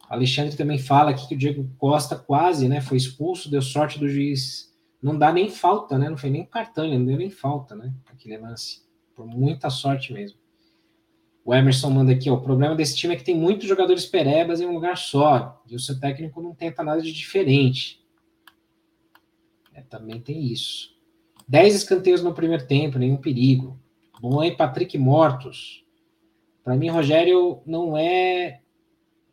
Alexandre também fala aqui que o Diego Costa quase né, foi expulso, deu sorte do juiz. Não dá nem falta, né? Não foi nem cartão, não deu nem falta, né? Aquele lance. Por muita sorte mesmo. O Emerson manda aqui, ó, o problema desse time é que tem muitos jogadores perebas em um lugar só, e o seu técnico não tenta nada de diferente. É, também tem isso. 10 escanteios no primeiro tempo, nenhum perigo. Bom aí, Patrick Mortos. Para mim, Rogério não é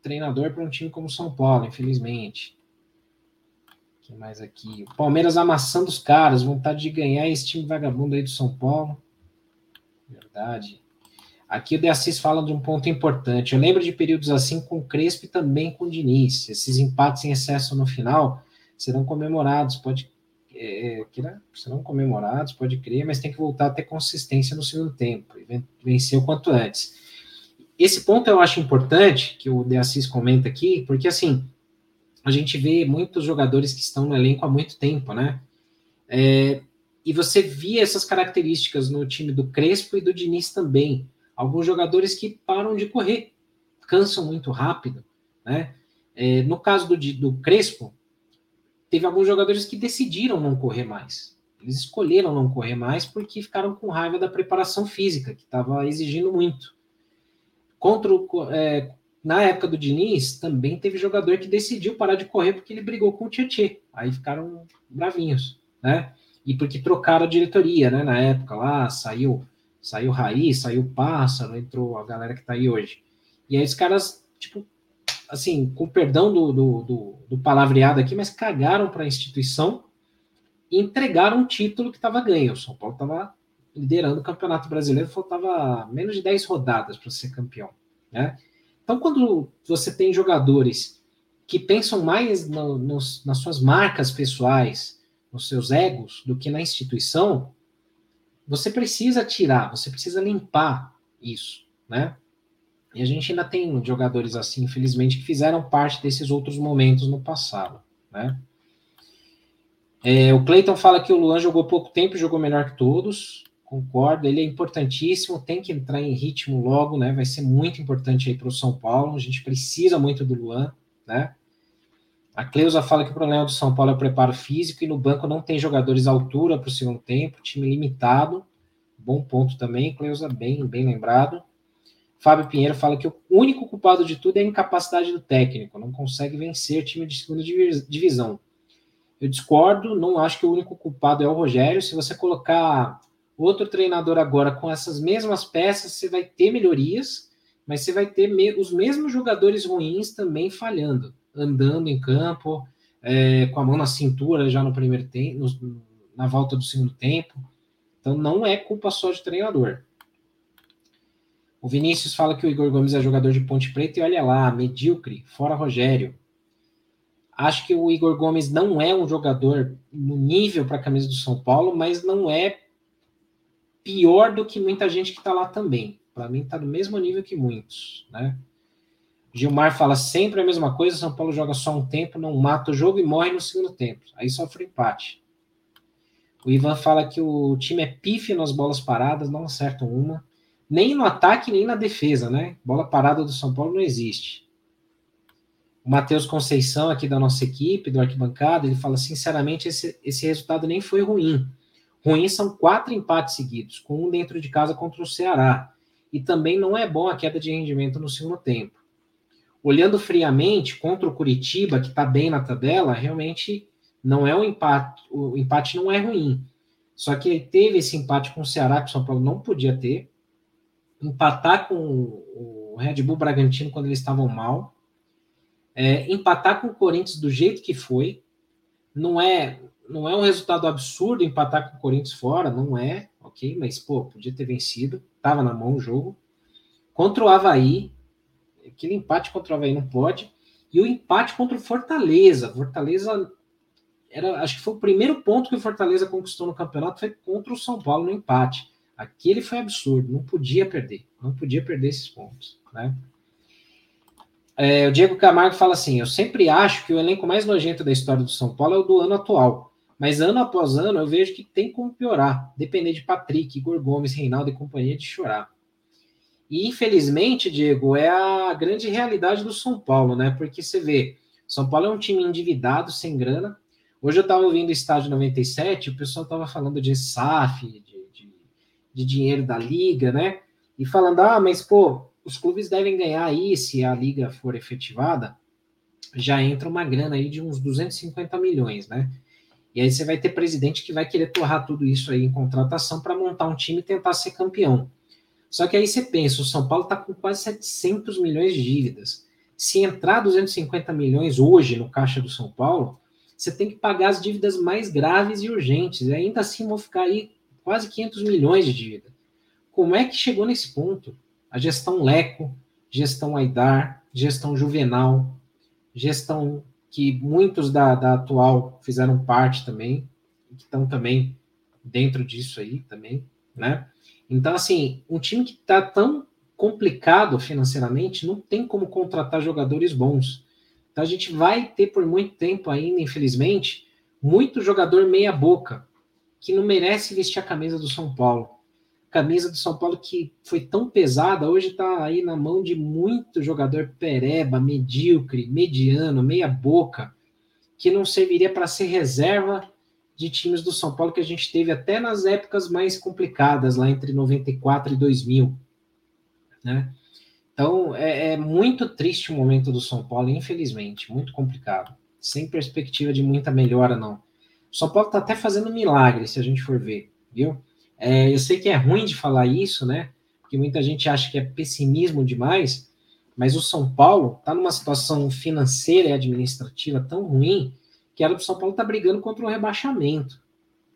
treinador para um time como São Paulo, infelizmente. O que mais aqui? O Palmeiras amassando os caras, vontade de ganhar esse time vagabundo aí do São Paulo. Verdade. Aqui o De Assis fala de um ponto importante. Eu lembro de períodos assim com Crespo e também com Diniz. Esses empates em excesso no final serão comemorados. Pode é, que né, serão comemorados, pode crer, mas tem que voltar a ter consistência no segundo tempo, e vencer o quanto antes. Esse ponto eu acho importante, que o De Assis comenta aqui, porque assim, a gente vê muitos jogadores que estão no elenco há muito tempo, né? É, e você via essas características no time do Crespo e do Diniz também. Alguns jogadores que param de correr, cansam muito rápido, né? É, no caso do, do Crespo, teve alguns jogadores que decidiram não correr mais. Eles escolheram não correr mais porque ficaram com raiva da preparação física, que estava exigindo muito. Contra o, é, na época do Diniz, também teve jogador que decidiu parar de correr porque ele brigou com o Tietchan. Aí ficaram bravinhos, né? E porque trocaram a diretoria, né? Na época lá, saiu saiu Raiz, saiu Pássaro, entrou a galera que tá aí hoje. E aí os caras, tipo, assim, com perdão do, do, do, do palavreado aqui, mas cagaram para a instituição e entregaram um título que estava ganho. O São Paulo estava liderando o Campeonato Brasileiro, faltava menos de 10 rodadas para ser campeão. Né? Então, quando você tem jogadores que pensam mais no, nos, nas suas marcas pessoais, nos seus egos, do que na instituição, você precisa tirar, você precisa limpar isso, né? E a gente ainda tem jogadores assim, infelizmente, que fizeram parte desses outros momentos no passado, né? É, o Cleiton fala que o Luan jogou pouco tempo, jogou melhor que todos. Concordo, ele é importantíssimo, tem que entrar em ritmo logo, né? Vai ser muito importante aí para o São Paulo. A gente precisa muito do Luan, né? A Cleusa fala que o problema do São Paulo é o preparo físico e no banco não tem jogadores à altura para o segundo tempo, time limitado. Bom ponto também, Cleusa, bem, bem lembrado. Fábio Pinheiro fala que o único culpado de tudo é a incapacidade do técnico, não consegue vencer time de segunda divisão. Eu discordo, não acho que o único culpado é o Rogério. Se você colocar outro treinador agora com essas mesmas peças, você vai ter melhorias, mas você vai ter me os mesmos jogadores ruins também falhando, andando em campo, é, com a mão na cintura já no primeiro tempo, na volta do segundo tempo. Então não é culpa só de treinador. O Vinícius fala que o Igor Gomes é jogador de Ponte Preta e olha lá, medíocre, fora Rogério. Acho que o Igor Gomes não é um jogador no nível para a camisa do São Paulo, mas não é pior do que muita gente que está lá também. Para mim está no mesmo nível que muitos, né? Gilmar fala sempre a mesma coisa, São Paulo joga só um tempo, não mata o jogo e morre no segundo tempo. Aí sofre empate. O Ivan fala que o time é pífio nas bolas paradas, não acertam uma nem no ataque, nem na defesa, né? Bola parada do São Paulo não existe. O Matheus Conceição, aqui da nossa equipe, do Arquibancada, ele fala: sinceramente, esse, esse resultado nem foi ruim. Ruim são quatro empates seguidos, com um dentro de casa contra o Ceará. E também não é bom a queda de rendimento no segundo tempo. Olhando friamente, contra o Curitiba, que está bem na tabela, realmente não é um empate. O empate não é ruim. Só que ele teve esse empate com o Ceará, que o São Paulo não podia ter empatar com o Red Bull Bragantino quando eles estavam mal, é, empatar com o Corinthians do jeito que foi, não é não é um resultado absurdo empatar com o Corinthians fora, não é, ok, mas pô, podia ter vencido, tava na mão o jogo. Contra o Havaí, aquele empate contra o Havaí não pode, e o empate contra o Fortaleza. Fortaleza era, acho que foi o primeiro ponto que o Fortaleza conquistou no campeonato, foi contra o São Paulo no empate. Aquele foi absurdo, não podia perder, não podia perder esses pontos, né? É, o Diego Camargo fala assim: Eu sempre acho que o elenco mais nojento da história do São Paulo é o do ano atual. Mas ano após ano eu vejo que tem como piorar. Depender de Patrick, Igor Gomes, Reinaldo e companhia de chorar. E infelizmente, Diego, é a grande realidade do São Paulo, né? Porque você vê, São Paulo é um time endividado, sem grana. Hoje eu estava ouvindo o estádio 97, o pessoal estava falando de SAF, de de dinheiro da liga, né? E falando, ah, mas pô, os clubes devem ganhar aí se a liga for efetivada, já entra uma grana aí de uns 250 milhões, né? E aí você vai ter presidente que vai querer torrar tudo isso aí em contratação para montar um time e tentar ser campeão. Só que aí você pensa, o São Paulo está com quase 700 milhões de dívidas. Se entrar 250 milhões hoje no caixa do São Paulo, você tem que pagar as dívidas mais graves e urgentes. E ainda assim vão ficar aí quase 500 milhões de dívida. Como é que chegou nesse ponto? A gestão Leco, gestão Aidar, gestão Juvenal, gestão que muitos da, da atual fizeram parte também, que estão também dentro disso aí também, né? Então, assim, um time que está tão complicado financeiramente não tem como contratar jogadores bons. Então a gente vai ter por muito tempo ainda, infelizmente, muito jogador meia boca que não merece vestir a camisa do São Paulo. Camisa do São Paulo que foi tão pesada, hoje está aí na mão de muito jogador pereba, medíocre, mediano, meia boca, que não serviria para ser reserva de times do São Paulo que a gente teve até nas épocas mais complicadas, lá entre 94 e 2000. Né? Então, é, é muito triste o momento do São Paulo, infelizmente, muito complicado. Sem perspectiva de muita melhora, não. São Paulo está até fazendo milagre, se a gente for ver, viu? É, eu sei que é ruim de falar isso, né? Porque muita gente acha que é pessimismo demais, mas o São Paulo está numa situação financeira e administrativa tão ruim que era o São Paulo está brigando contra o rebaixamento,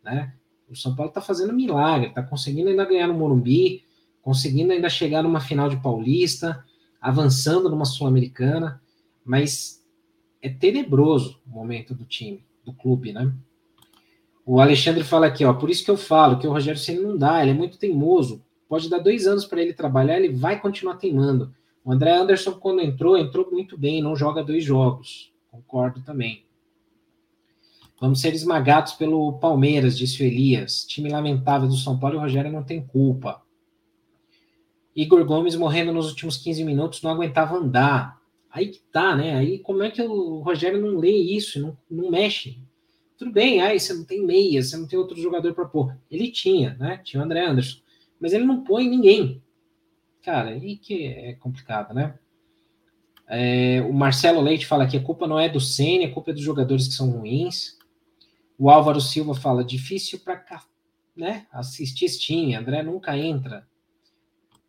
né? O São Paulo está fazendo milagre, está conseguindo ainda ganhar no Morumbi, conseguindo ainda chegar numa final de Paulista, avançando numa Sul-Americana, mas é tenebroso o momento do time, do clube, né? O Alexandre fala aqui, ó, por isso que eu falo que o Rogério Ceni não dá, ele é muito teimoso. Pode dar dois anos para ele trabalhar, ele vai continuar teimando. O André Anderson, quando entrou, entrou muito bem, não joga dois jogos. Concordo também. Vamos ser esmagados pelo Palmeiras, disse o Elias. Time lamentável do São Paulo e o Rogério não tem culpa. Igor Gomes morrendo nos últimos 15 minutos, não aguentava andar. Aí que tá, né? Aí como é que o Rogério não lê isso, não, não mexe? Tudo bem, aí você não tem meia, você não tem outro jogador para pôr. Ele tinha, né? Tinha o André Anderson. Mas ele não põe ninguém. Cara, aí que é complicado, né? É, o Marcelo Leite fala que a culpa não é do Senna, a culpa é dos jogadores que são ruins. O Álvaro Silva fala, difícil para né, assistir time, André nunca entra.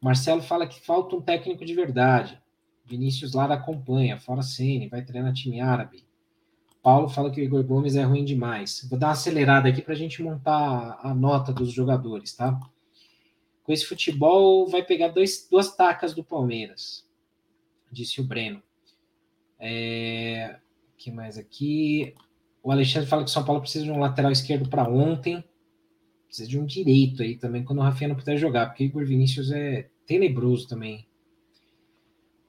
Marcelo fala que falta um técnico de verdade. Vinícius Lara acompanha, fora Sene, vai treinar time árabe. Paulo fala que o Igor Gomes é ruim demais. Vou dar uma acelerada aqui para a gente montar a nota dos jogadores, tá? Com esse futebol, vai pegar dois, duas tacas do Palmeiras, disse o Breno. É, que mais aqui? O Alexandre fala que o São Paulo precisa de um lateral esquerdo para ontem. Precisa de um direito aí também, quando o Rafinha não puder jogar, porque o Igor Vinícius é tenebroso também.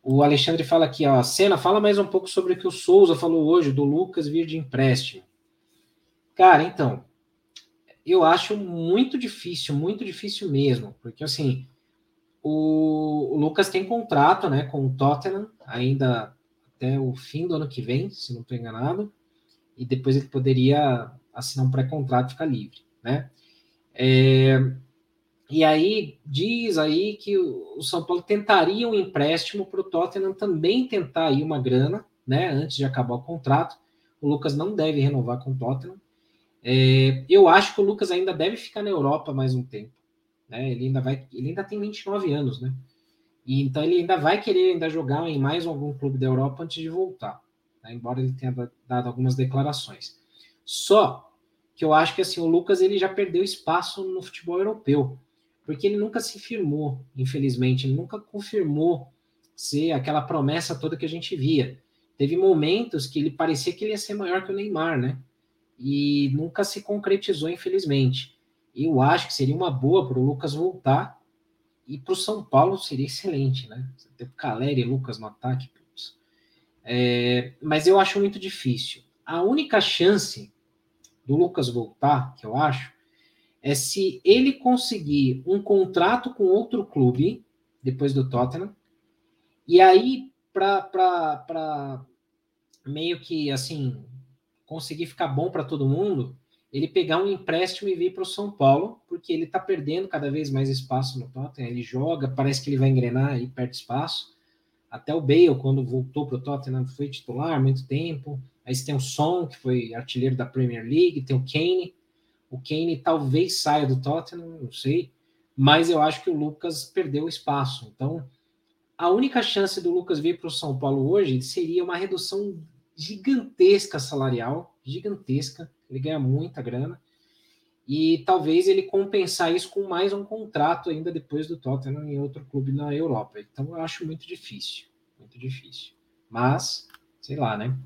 O Alexandre fala aqui, ó, Cena, fala mais um pouco sobre o que o Souza falou hoje, do Lucas vir de empréstimo. Cara, então, eu acho muito difícil, muito difícil mesmo, porque assim, o, o Lucas tem contrato, né, com o Tottenham, ainda até o fim do ano que vem, se não estou enganado, e depois ele poderia assinar um pré-contrato e ficar livre, né? É, e aí diz aí que o São Paulo tentaria um empréstimo para o Tottenham também tentar aí uma grana, né? Antes de acabar o contrato. O Lucas não deve renovar com o Tottenham. É, eu acho que o Lucas ainda deve ficar na Europa mais um tempo. Né? Ele ainda vai, ele ainda tem 29 anos, né? E, então ele ainda vai querer ainda jogar em mais algum clube da Europa antes de voltar, né? embora ele tenha dado algumas declarações. Só que eu acho que assim o Lucas ele já perdeu espaço no futebol europeu porque ele nunca se firmou, infelizmente, ele nunca confirmou ser aquela promessa toda que a gente via. Teve momentos que ele parecia que ele ia ser maior que o Neymar, né? E nunca se concretizou, infelizmente. Eu acho que seria uma boa para o Lucas voltar e para o São Paulo seria excelente, né? Ter o Caleri e Lucas no ataque. É, mas eu acho muito difícil. A única chance do Lucas voltar, que eu acho, é se ele conseguir um contrato com outro clube, depois do Tottenham, e aí, para meio que assim, conseguir ficar bom para todo mundo, ele pegar um empréstimo e vir para o São Paulo, porque ele está perdendo cada vez mais espaço no Tottenham. Ele joga, parece que ele vai engrenar e perde espaço. Até o Bale, quando voltou para o Tottenham, foi titular muito tempo. Aí você tem o Son, que foi artilheiro da Premier League, tem o Kane, o Kane talvez saia do Tottenham, não sei, mas eu acho que o Lucas perdeu espaço. Então, a única chance do Lucas vir para o São Paulo hoje seria uma redução gigantesca salarial, gigantesca. Ele ganha muita grana. E talvez ele compensar isso com mais um contrato ainda depois do Tottenham em outro clube na Europa. Então eu acho muito difícil, muito difícil. Mas, sei lá, né?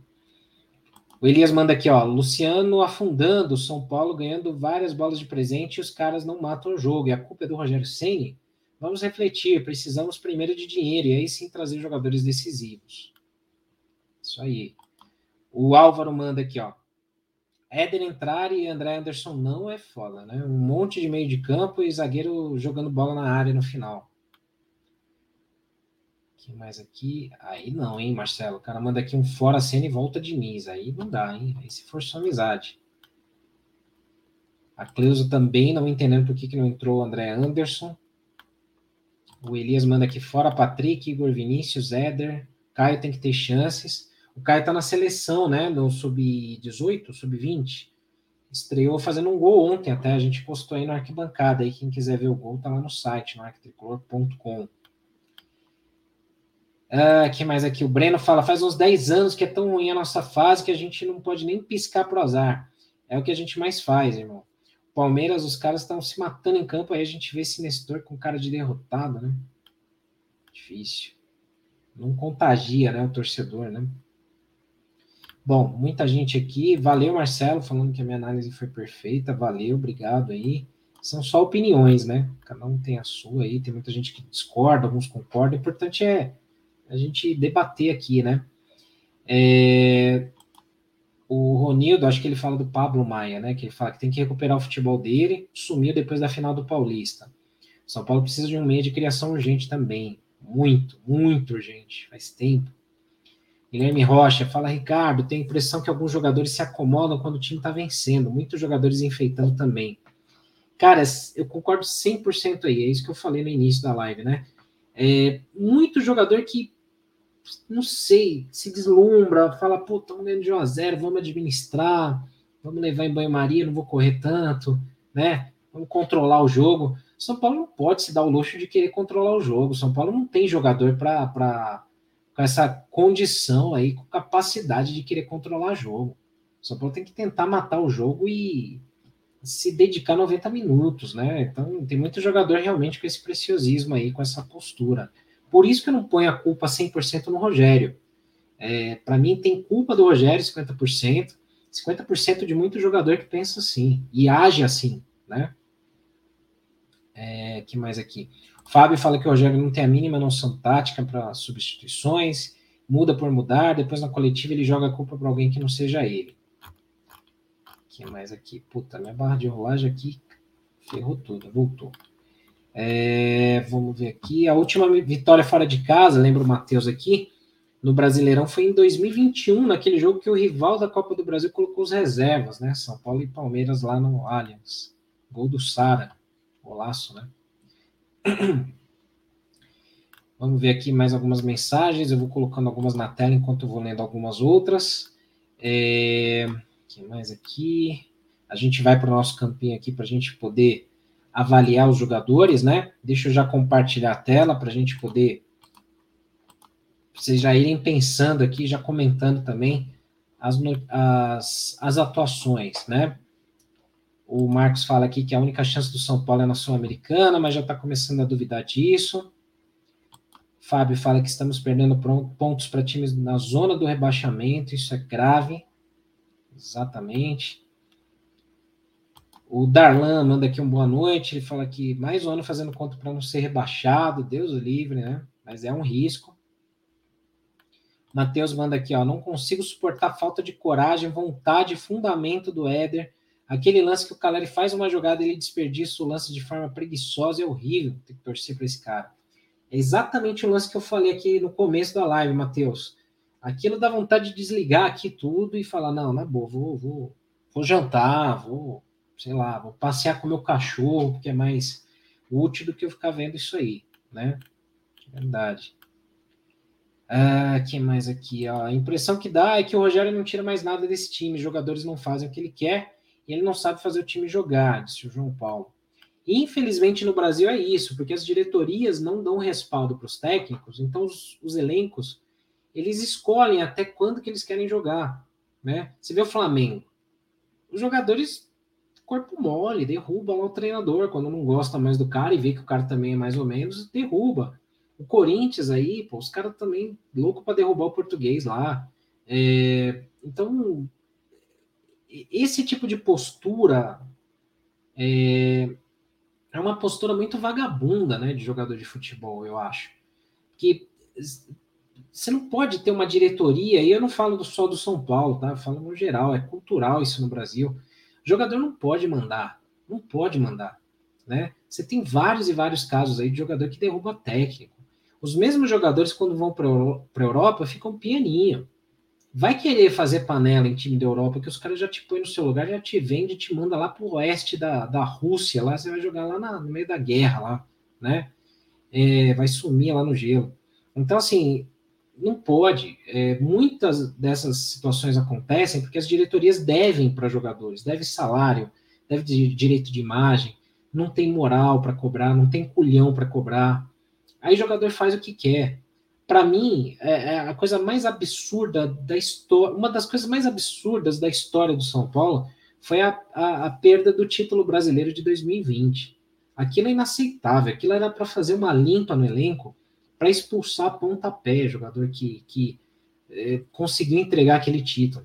O Elias manda aqui, ó. Luciano afundando, São Paulo ganhando várias bolas de presente e os caras não matam o jogo. E a culpa é do Rogério Ceni? Vamos refletir. Precisamos primeiro de dinheiro e aí sim trazer jogadores decisivos. Isso aí. O Álvaro manda aqui, ó. Éder entrar e André Anderson não é foda, né? Um monte de meio de campo e zagueiro jogando bola na área no final. Que mais aqui? Aí não, hein, Marcelo? O cara manda aqui um fora cena e volta de Nis. Aí não dá, hein? Aí se for sua amizade. A Cleusa também não entendendo por que, que não entrou o André Anderson. O Elias manda aqui fora Patrick, Igor Vinícius, Éder. Caio tem que ter chances. O Caio tá na seleção, né? No sub-18, sub-20. Estreou fazendo um gol ontem, até a gente postou aí na arquibancada. Aí quem quiser ver o gol tá lá no site, no arquitricolor.com. Ah, que mais aqui? O Breno fala: faz uns 10 anos que é tão ruim a nossa fase que a gente não pode nem piscar pro azar. É o que a gente mais faz, irmão. Palmeiras, os caras estão se matando em campo, aí a gente vê esse Nestor com cara de derrotado, né? Difícil. Não contagia, né, o torcedor, né? Bom, muita gente aqui. Valeu, Marcelo, falando que a minha análise foi perfeita. Valeu, obrigado aí. São só opiniões, né? Cada um tem a sua aí. Tem muita gente que discorda, alguns concordam. O importante é a gente debater aqui, né? É... O Ronildo, acho que ele fala do Pablo Maia, né? Que ele fala que tem que recuperar o futebol dele. Sumiu depois da final do Paulista. São Paulo precisa de um meio de criação urgente também. Muito, muito urgente. Faz tempo. Guilherme Rocha, fala Ricardo, tenho a impressão que alguns jogadores se acomodam quando o time está vencendo, muitos jogadores enfeitando também. Cara, eu concordo 100% aí, é isso que eu falei no início da live, né? É, muito jogador que, não sei, se deslumbra, fala, pô, estamos ganhando de 1 a 0 vamos administrar, vamos levar em banho-maria, não vou correr tanto, né? Vamos controlar o jogo. São Paulo não pode se dar o luxo de querer controlar o jogo. São Paulo não tem jogador para com essa condição aí, com capacidade de querer controlar o jogo. São Paulo tem que tentar matar o jogo e se dedicar 90 minutos, né? Então tem muito jogador realmente com esse preciosismo aí, com essa postura. Por isso que eu não ponho a culpa 100% no Rogério. É, Para mim tem culpa do Rogério 50%, 50% de muito jogador que pensa assim e age assim, né? É, que mais aqui? Fábio fala que o Rogério não tem a mínima noção tática para substituições, muda por mudar, depois na coletiva ele joga a culpa para alguém que não seja ele. que mais aqui? Puta, minha barra de rolagem aqui ferrou tudo, voltou. É, vamos ver aqui. A última vitória fora de casa, lembra o Matheus aqui, no Brasileirão foi em 2021, naquele jogo que o rival da Copa do Brasil colocou os reservas, né? São Paulo e Palmeiras lá no Allianz. Gol do Sara. Golaço, né? [clears throat] Vamos ver aqui mais algumas mensagens. Eu vou colocando algumas na tela enquanto eu vou lendo algumas outras. É... que mais aqui? A gente vai para o nosso campinho aqui para a gente poder avaliar os jogadores, né? Deixa eu já compartilhar a tela para a gente poder vocês já irem pensando aqui, já comentando também as, as, as atuações, né? O Marcos fala aqui que a única chance do São Paulo é na Sul-Americana, mas já está começando a duvidar disso. Fábio fala que estamos perdendo pontos para times na zona do rebaixamento, isso é grave. Exatamente. O Darlan manda aqui um boa noite. Ele fala que mais um ano fazendo conta para não ser rebaixado, Deus o livre, né? Mas é um risco. Matheus manda aqui, ó. Não consigo suportar a falta de coragem, vontade, fundamento do Éder Aquele lance que o Caleri faz uma jogada ele desperdiça o lance de forma preguiçosa é horrível. Tem que torcer para esse cara. É exatamente o lance que eu falei aqui no começo da live, Matheus. Aquilo dá vontade de desligar aqui tudo e falar: não, é boa, vou, vou, vou jantar, vou, sei lá, vou passear com meu cachorro, porque é mais útil do que eu ficar vendo isso aí, né? Verdade. Ah, que mais aqui? Ó? A impressão que dá é que o Rogério não tira mais nada desse time, os jogadores não fazem o que ele quer e ele não sabe fazer o time jogar, disse o João Paulo. infelizmente no Brasil é isso, porque as diretorias não dão respaldo para os técnicos, então os, os, elencos eles escolhem até quando que eles querem jogar, né? Você vê o Flamengo, os jogadores corpo mole, derruba lá o treinador quando não gosta mais do cara e vê que o cara também é mais ou menos, derruba. O Corinthians aí, pô, os caras também louco para derrubar o português lá. É, então esse tipo de postura é, é uma postura muito vagabunda, né, de jogador de futebol, eu acho. Que você não pode ter uma diretoria, e eu não falo só do São Paulo, tá? Eu falo no geral, é cultural isso no Brasil. Jogador não pode mandar, não pode mandar, né? Você tem vários e vários casos aí de jogador que derruba técnico. Os mesmos jogadores, quando vão para a Europa, ficam pianinho. Vai querer fazer panela em time da Europa, que os caras já te põem no seu lugar, já te vende, te manda lá para o oeste da, da Rússia, lá você vai jogar lá na, no meio da guerra, lá, né? É, vai sumir lá no gelo. Então, assim, não pode. É, muitas dessas situações acontecem porque as diretorias devem para jogadores, deve salário, deve de direito de imagem, não tem moral para cobrar, não tem culhão para cobrar. Aí o jogador faz o que quer. Para mim, é, é, a coisa mais absurda da história, uma das coisas mais absurdas da história do São Paulo foi a, a, a perda do título brasileiro de 2020. Aquilo é inaceitável, aquilo era para fazer uma limpa no elenco para expulsar pontapé, jogador que, que é, conseguiu entregar aquele título.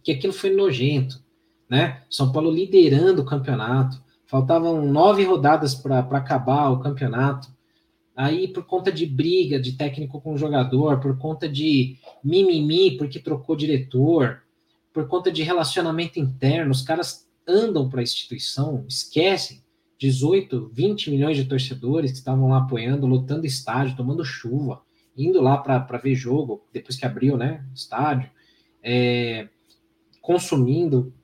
Que aquilo foi nojento, né? São Paulo liderando o campeonato, faltavam nove rodadas para acabar o campeonato. Aí, por conta de briga de técnico com jogador, por conta de mimimi, porque trocou diretor, por conta de relacionamento interno, os caras andam para a instituição, esquecem 18, 20 milhões de torcedores que estavam lá apoiando, lotando estádio, tomando chuva, indo lá para ver jogo, depois que abriu, né, estádio, é, consumindo,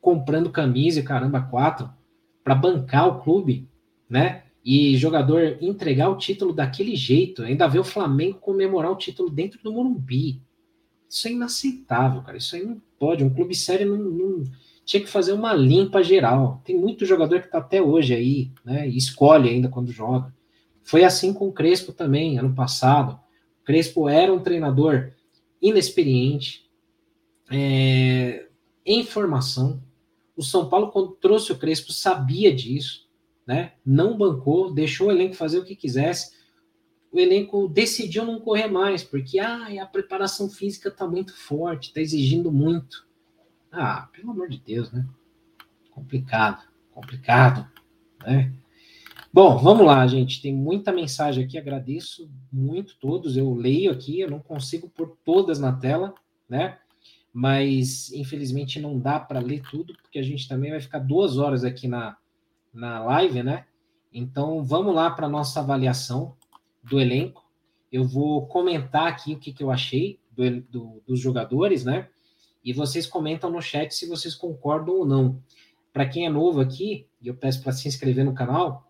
comprando camisa e caramba, quatro, para bancar o clube, né, e jogador entregar o título daquele jeito, ainda ver o Flamengo comemorar o título dentro do Morumbi. Isso é inaceitável, cara, isso aí não pode, um clube sério não, não tinha que fazer uma limpa geral. Tem muito jogador que está até hoje aí, né? E escolhe ainda quando joga. Foi assim com o Crespo também, ano passado. O Crespo era um treinador inexperiente, é, em formação. O São Paulo, quando trouxe o Crespo, sabia disso, né? Não bancou, deixou o elenco fazer o que quisesse. O elenco decidiu não correr mais, porque ah, a preparação física está muito forte, está exigindo muito. Ah, pelo amor de Deus, né? Complicado, complicado, né? Bom, vamos lá, gente. Tem muita mensagem aqui, agradeço muito todos. Eu leio aqui, eu não consigo pôr todas na tela, né? Mas infelizmente não dá para ler tudo, porque a gente também vai ficar duas horas aqui na, na live, né? Então vamos lá para nossa avaliação do elenco. Eu vou comentar aqui o que, que eu achei do, do, dos jogadores, né? E vocês comentam no chat se vocês concordam ou não. Para quem é novo aqui, e eu peço para se inscrever no canal,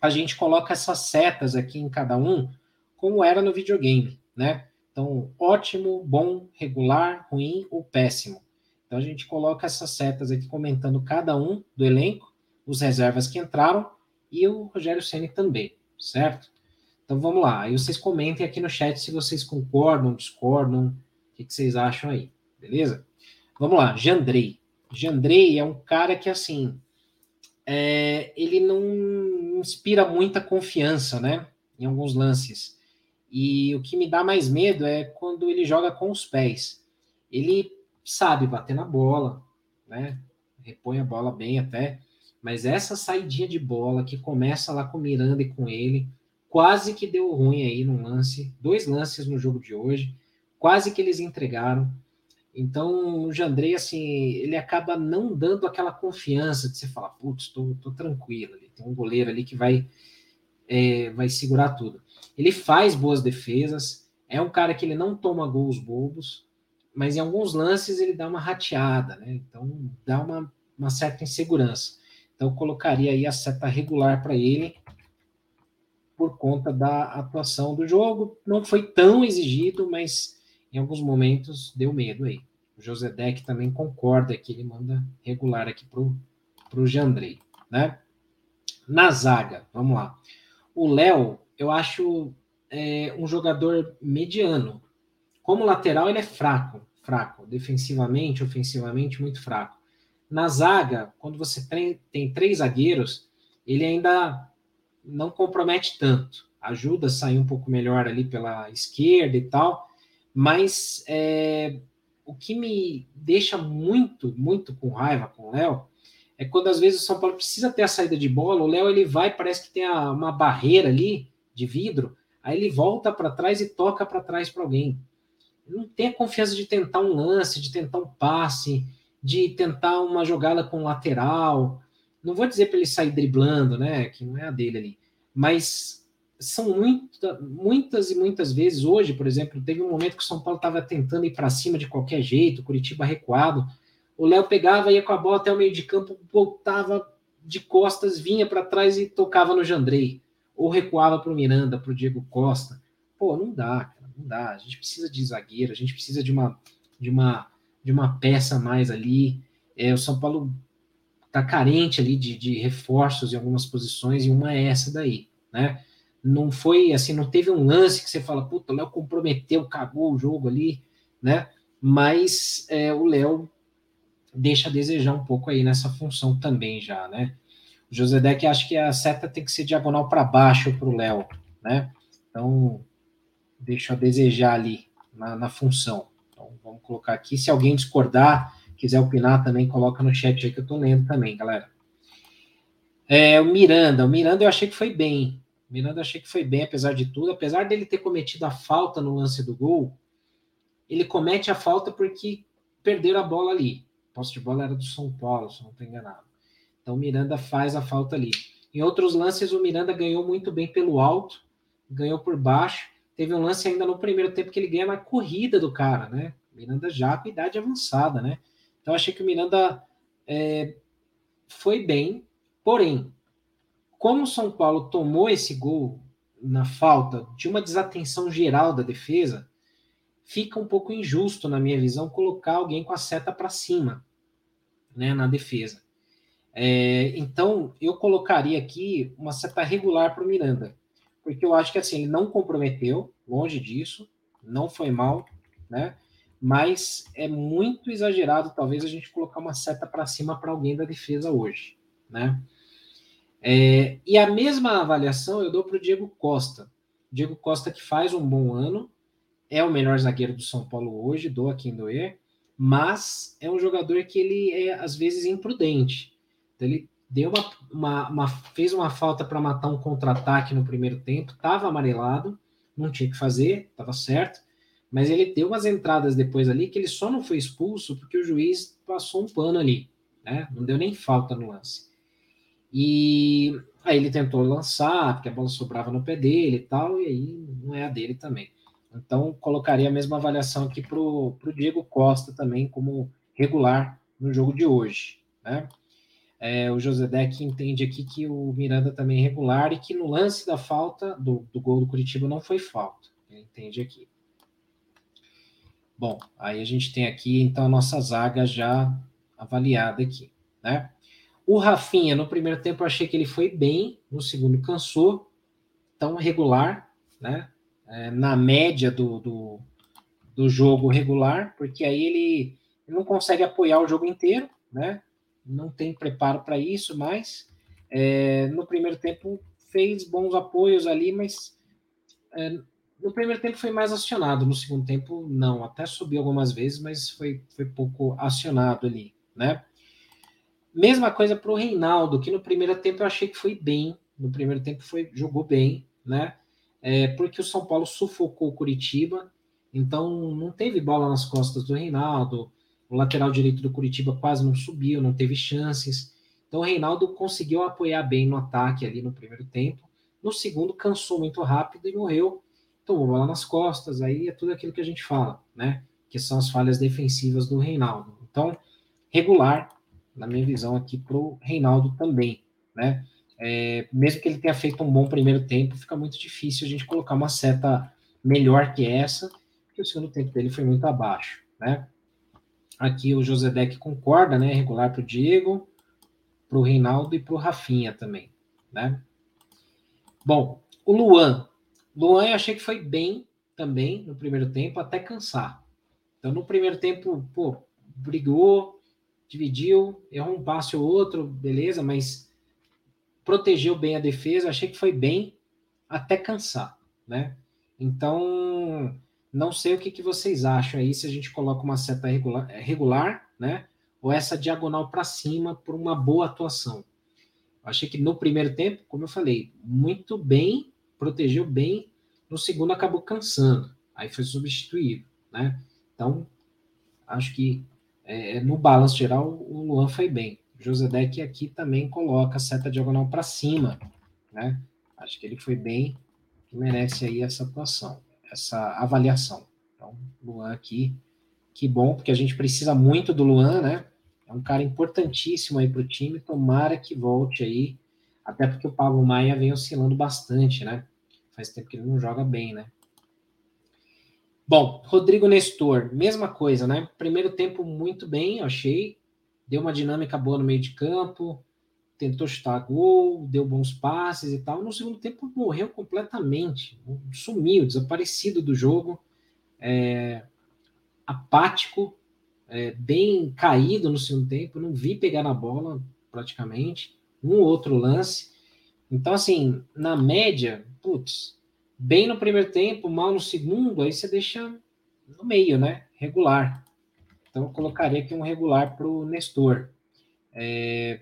a gente coloca essas setas aqui em cada um, como era no videogame, né? Então, ótimo, bom, regular, ruim ou péssimo. Então, a gente coloca essas setas aqui comentando cada um do elenco, os reservas que entraram e o Rogério Ceni também, certo? Então, vamos lá. Aí vocês comentem aqui no chat se vocês concordam, discordam, o que, que vocês acham aí, beleza? Vamos lá, Jandrei. Jandrei é um cara que, assim, é, ele não inspira muita confiança, né? Em alguns lances. E o que me dá mais medo é quando ele joga com os pés. Ele sabe bater na bola, né? Repõe a bola bem até. Mas essa saidinha de bola que começa lá com o Miranda e com ele, quase que deu ruim aí no lance. Dois lances no jogo de hoje. Quase que eles entregaram. Então, o Jandrei, assim, ele acaba não dando aquela confiança de você falar, putz, tô tranquilo, ali, tem um goleiro ali que vai, é, vai segurar tudo. Ele faz boas defesas, é um cara que ele não toma gols bobos, mas em alguns lances ele dá uma rateada, né? Então, dá uma, uma certa insegurança. Então, colocaria aí a seta regular para ele, por conta da atuação do jogo. Não foi tão exigido, mas em alguns momentos deu medo aí. O José Deck também concorda que ele manda regular aqui pro, pro Jandrei, né? Na zaga, vamos lá. O Léo, eu acho é, um jogador mediano. Como lateral, ele é fraco, fraco. Defensivamente, ofensivamente, muito fraco. Na zaga, quando você tem, tem três zagueiros, ele ainda não compromete tanto. Ajuda a sair um pouco melhor ali pela esquerda e tal, mas é, o que me deixa muito, muito com raiva com o Léo é quando às vezes o São Paulo precisa ter a saída de bola, o Léo ele vai, parece que tem a, uma barreira ali de vidro, aí ele volta para trás e toca para trás para alguém. Não tem a confiança de tentar um lance, de tentar um passe, de tentar uma jogada com lateral. Não vou dizer para ele sair driblando, né? Que não é a dele ali. Mas são muita, muitas e muitas vezes, hoje, por exemplo, teve um momento que o São Paulo estava tentando ir para cima de qualquer jeito, Curitiba recuado. O Léo pegava, ia com a bola até o meio de campo, voltava de costas, vinha para trás e tocava no Jandrei. Ou recuava para o Miranda, para o Diego Costa. Pô, não dá, cara, não dá. A gente precisa de zagueiro, a gente precisa de uma, de uma, de uma peça mais ali. É, o São Paulo tá carente ali de, de reforços em algumas posições, e uma é essa daí, né? Não foi assim, não teve um lance que você fala, puta, o Léo comprometeu, cagou o jogo ali, né? Mas é, o Léo deixa a desejar um pouco aí nessa função também já, né? O José Deck acha que a seta tem que ser diagonal para baixo para o Léo, né? Então, deixa a desejar ali na, na, função. Então, vamos colocar aqui. Se alguém discordar, quiser opinar também, coloca no chat aí que eu estou lendo também, galera. É, o Miranda, o Miranda eu achei que foi bem, Miranda achei que foi bem, apesar de tudo. Apesar dele ter cometido a falta no lance do gol, ele comete a falta porque perderam a bola ali. A posse de bola era do São Paulo, se não estou enganado. Então o Miranda faz a falta ali. Em outros lances, o Miranda ganhou muito bem pelo alto, ganhou por baixo. Teve um lance ainda no primeiro tempo que ele ganha na corrida do cara, né? Miranda já com idade avançada, né? Então achei que o Miranda é, foi bem, porém, como o São Paulo tomou esse gol na falta de uma desatenção geral da defesa, fica um pouco injusto, na minha visão, colocar alguém com a seta para cima né, na defesa. É, então, eu colocaria aqui uma seta regular para o Miranda, porque eu acho que assim, ele não comprometeu, longe disso, não foi mal, né? Mas é muito exagerado, talvez, a gente colocar uma seta para cima para alguém da defesa hoje, né? É, e a mesma avaliação eu dou para o Diego Costa. Diego Costa que faz um bom ano, é o melhor zagueiro do São Paulo hoje, doa quem doer, mas é um jogador que ele é às vezes imprudente. Então, ele deu uma, uma, uma fez uma falta para matar um contra-ataque no primeiro tempo, estava amarelado, não tinha que fazer, estava certo, mas ele deu umas entradas depois ali que ele só não foi expulso porque o juiz passou um pano ali, né? Não deu nem falta no lance. E aí ele tentou lançar, porque a bola sobrava no pé dele e tal, e aí não é a dele também. Então, colocaria a mesma avaliação aqui para o Diego Costa também, como regular no jogo de hoje. Né? É, o José Deck entende aqui que o Miranda também é regular e que no lance da falta, do, do gol do Curitiba, não foi falta. Ele entende aqui. Bom, aí a gente tem aqui, então, a nossa zaga já avaliada aqui, né? O Rafinha, no primeiro tempo, eu achei que ele foi bem, no segundo cansou, tão regular, né? É, na média do, do, do, jogo regular, porque aí ele, ele, não consegue apoiar o jogo inteiro, né? Não tem preparo para isso, mas é, no primeiro tempo fez bons apoios ali, mas é, no primeiro tempo foi mais acionado, no segundo tempo não, até subiu algumas vezes, mas foi, foi pouco acionado ali, né? Mesma coisa para o Reinaldo, que no primeiro tempo eu achei que foi bem. No primeiro tempo foi jogou bem, né? É, porque o São Paulo sufocou o Curitiba, então não teve bola nas costas do Reinaldo. O lateral direito do Curitiba quase não subiu, não teve chances. Então o Reinaldo conseguiu apoiar bem no ataque ali no primeiro tempo. No segundo, cansou muito rápido e morreu. Tomou bola nas costas, aí é tudo aquilo que a gente fala, né? Que são as falhas defensivas do Reinaldo. Então, regular, na minha visão, aqui para o Reinaldo também, né? É, mesmo que ele tenha feito um bom primeiro tempo, fica muito difícil a gente colocar uma seta melhor que essa, porque o segundo tempo dele foi muito abaixo, né? Aqui o José Deck concorda, né? Regular para o Diego, para o Reinaldo e para o Rafinha também, né? Bom, o Luan. Luan eu achei que foi bem também no primeiro tempo, até cansar. Então, no primeiro tempo, pô, brigou, dividiu, errou um passe ou outro, beleza, mas protegeu bem a defesa, achei que foi bem até cansar, né? Então, Não sei o que, que vocês acham aí, se a gente coloca uma seta regular, regular né? Ou essa diagonal para cima por uma boa atuação. Achei que no primeiro tempo, como eu falei, muito bem, protegeu bem. No segundo acabou cansando. Aí foi substituído, né? Então, acho que é, no balanço geral o Luan foi bem. O Josedek aqui também coloca a seta diagonal para cima, né? Acho que ele foi bem, que merece aí essa atuação, essa avaliação. Então, Luan aqui, que bom, porque a gente precisa muito do Luan, né? É um cara importantíssimo aí para o time, tomara que volte aí, até porque o Pablo Maia vem oscilando bastante, né? Faz tempo que ele não joga bem, né? Bom, Rodrigo Nestor, mesma coisa, né? Primeiro tempo muito bem, achei. Deu uma dinâmica boa no meio de campo, tentou chutar gol, deu bons passes e tal. No segundo tempo morreu completamente, sumiu, desaparecido do jogo, é, apático, é, bem caído no segundo tempo. Não vi pegar na bola praticamente, um outro lance. Então, assim, na média, putz, bem no primeiro tempo, mal no segundo, aí você deixa no meio, né? Regular. Então, eu colocaria aqui um regular para o Nestor. É,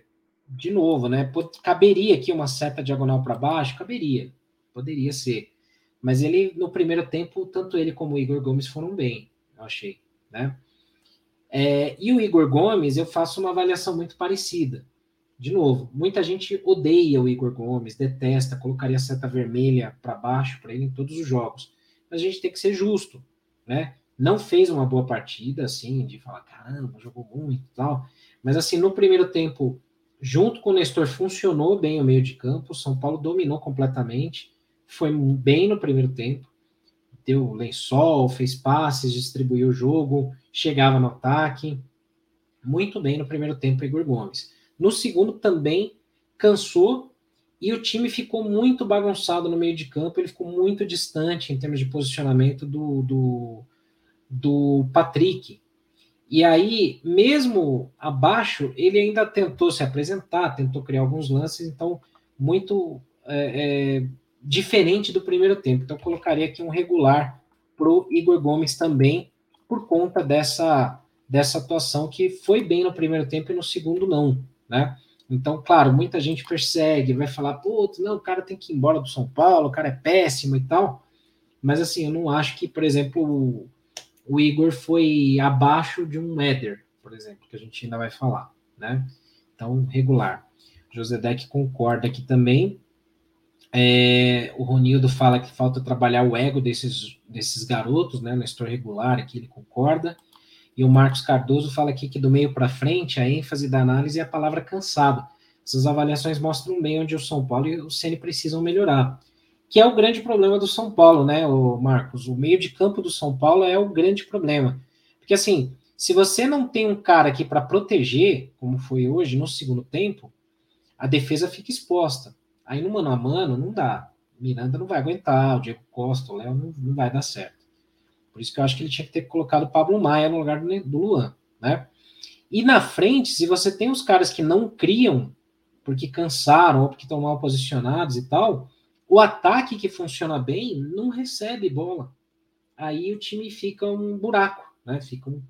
de novo, né? Caberia aqui uma seta diagonal para baixo? Caberia, poderia ser. Mas ele, no primeiro tempo, tanto ele como o Igor Gomes foram bem, eu achei, né? É, e o Igor Gomes, eu faço uma avaliação muito parecida. De novo, muita gente odeia o Igor Gomes, detesta, colocaria seta vermelha para baixo para ele em todos os jogos. Mas a gente tem que ser justo, né? Não fez uma boa partida, assim, de falar, caramba, jogou muito e tal. Mas, assim, no primeiro tempo, junto com o Nestor, funcionou bem o meio de campo. O São Paulo dominou completamente, foi bem no primeiro tempo. Deu lençol, fez passes, distribuiu o jogo, chegava no ataque. Muito bem no primeiro tempo, Igor Gomes. No segundo também cansou e o time ficou muito bagunçado no meio de campo, ele ficou muito distante em termos de posicionamento do, do, do Patrick. E aí, mesmo abaixo, ele ainda tentou se apresentar, tentou criar alguns lances, então, muito é, é, diferente do primeiro tempo. Então, colocaria aqui um regular para o Igor Gomes também, por conta dessa, dessa atuação que foi bem no primeiro tempo e no segundo não né? Então, claro, muita gente persegue, vai falar, putz, não, o cara tem que ir embora do São Paulo, o cara é péssimo e tal. Mas assim, eu não acho que, por exemplo, o, Igor foi abaixo de um Éder, por exemplo, que a gente ainda vai falar, né? Então, regular. José Deck concorda aqui também. É, o Ronildo fala que falta trabalhar o ego desses, desses garotos, né? No store regular, aqui ele concorda. E o Marcos Cardoso fala aqui que do meio para frente, a ênfase da análise é a palavra cansado. Essas avaliações mostram bem onde o São Paulo e o Ceni precisam melhorar. Que é o grande problema do São Paulo, né, o Marcos? O meio de campo do São Paulo é o grande problema. Porque assim, se você não tem um cara aqui para proteger, como foi hoje no segundo tempo, a defesa fica exposta. Aí no mano a mano não dá. Miranda não vai aguentar, o Diego Costa, o Léo não, não vai dar certo. Por isso que eu acho que ele tinha que ter colocado o Pablo Maia no lugar do Luan, né? E na frente, se você tem os caras que não criam porque cansaram ou porque estão mal posicionados e tal, o ataque que funciona bem não recebe bola. Aí o time fica um buraco, né? Fica um,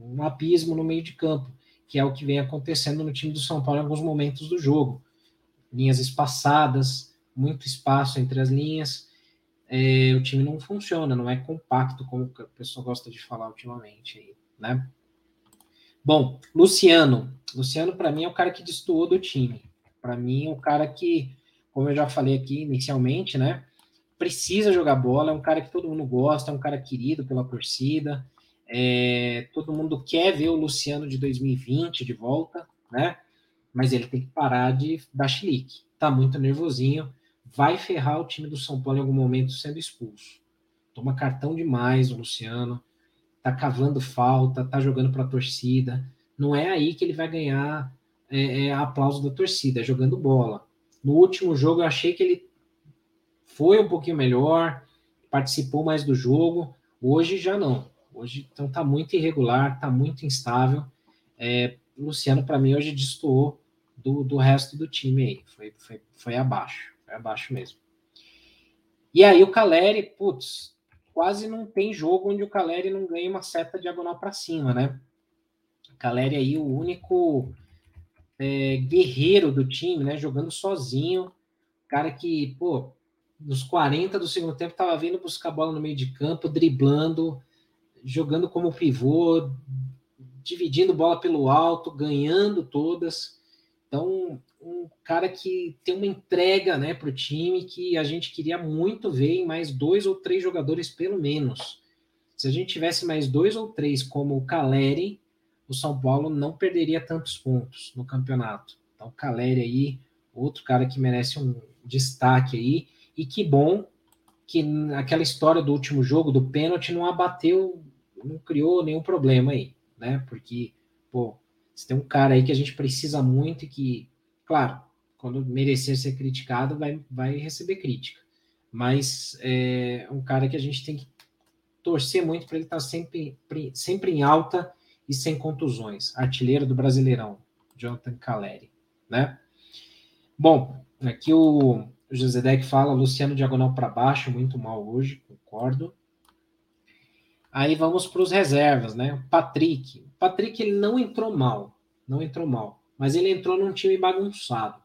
um abismo no meio de campo, que é o que vem acontecendo no time do São Paulo em alguns momentos do jogo. Linhas espaçadas, muito espaço entre as linhas, é, o time não funciona, não é compacto, como o pessoal gosta de falar ultimamente aí, né? Bom, Luciano. Luciano, para mim, é o cara que destoou do time. Para mim, é o cara que, como eu já falei aqui inicialmente, né? Precisa jogar bola, é um cara que todo mundo gosta, é um cara querido pela torcida. É, todo mundo quer ver o Luciano de 2020 de volta, né? Mas ele tem que parar de dar chilique. Tá muito nervosinho vai ferrar o time do São Paulo em algum momento sendo expulso. Toma cartão demais o Luciano, tá cavando falta, tá jogando para a torcida. Não é aí que ele vai ganhar é, é, aplauso da torcida, é jogando bola. No último jogo eu achei que ele foi um pouquinho melhor, participou mais do jogo. Hoje já não. Hoje então tá muito irregular, tá muito instável. É, Luciano para mim hoje destoou do, do resto do time aí, foi, foi, foi abaixo. É abaixo mesmo. E aí o Caleri, putz, quase não tem jogo onde o Caleri não ganha uma seta diagonal para cima, né? O Caleri aí, o único é, guerreiro do time, né? Jogando sozinho. Cara que, pô, nos 40 do segundo tempo tava vindo buscar bola no meio de campo, driblando, jogando como pivô, dividindo bola pelo alto, ganhando todas. Então, um cara que tem uma entrega né, para o time que a gente queria muito ver em mais dois ou três jogadores, pelo menos. Se a gente tivesse mais dois ou três, como o Caleri, o São Paulo não perderia tantos pontos no campeonato. Então, Caleri aí, outro cara que merece um destaque aí. E que bom que aquela história do último jogo, do pênalti, não abateu, não criou nenhum problema aí né? Porque, pô, se tem um cara aí que a gente precisa muito e que, claro, quando merecer ser criticado, vai, vai receber crítica. Mas é um cara que a gente tem que torcer muito para ele estar tá sempre, sempre em alta e sem contusões. Artilheiro do Brasileirão, Jonathan Caleri, né? Bom, aqui o José Deck fala Luciano diagonal para baixo, muito mal hoje, concordo. Aí vamos para os reservas, né? Patrick. Patrick ele não entrou mal, não entrou mal, mas ele entrou num time bagunçado.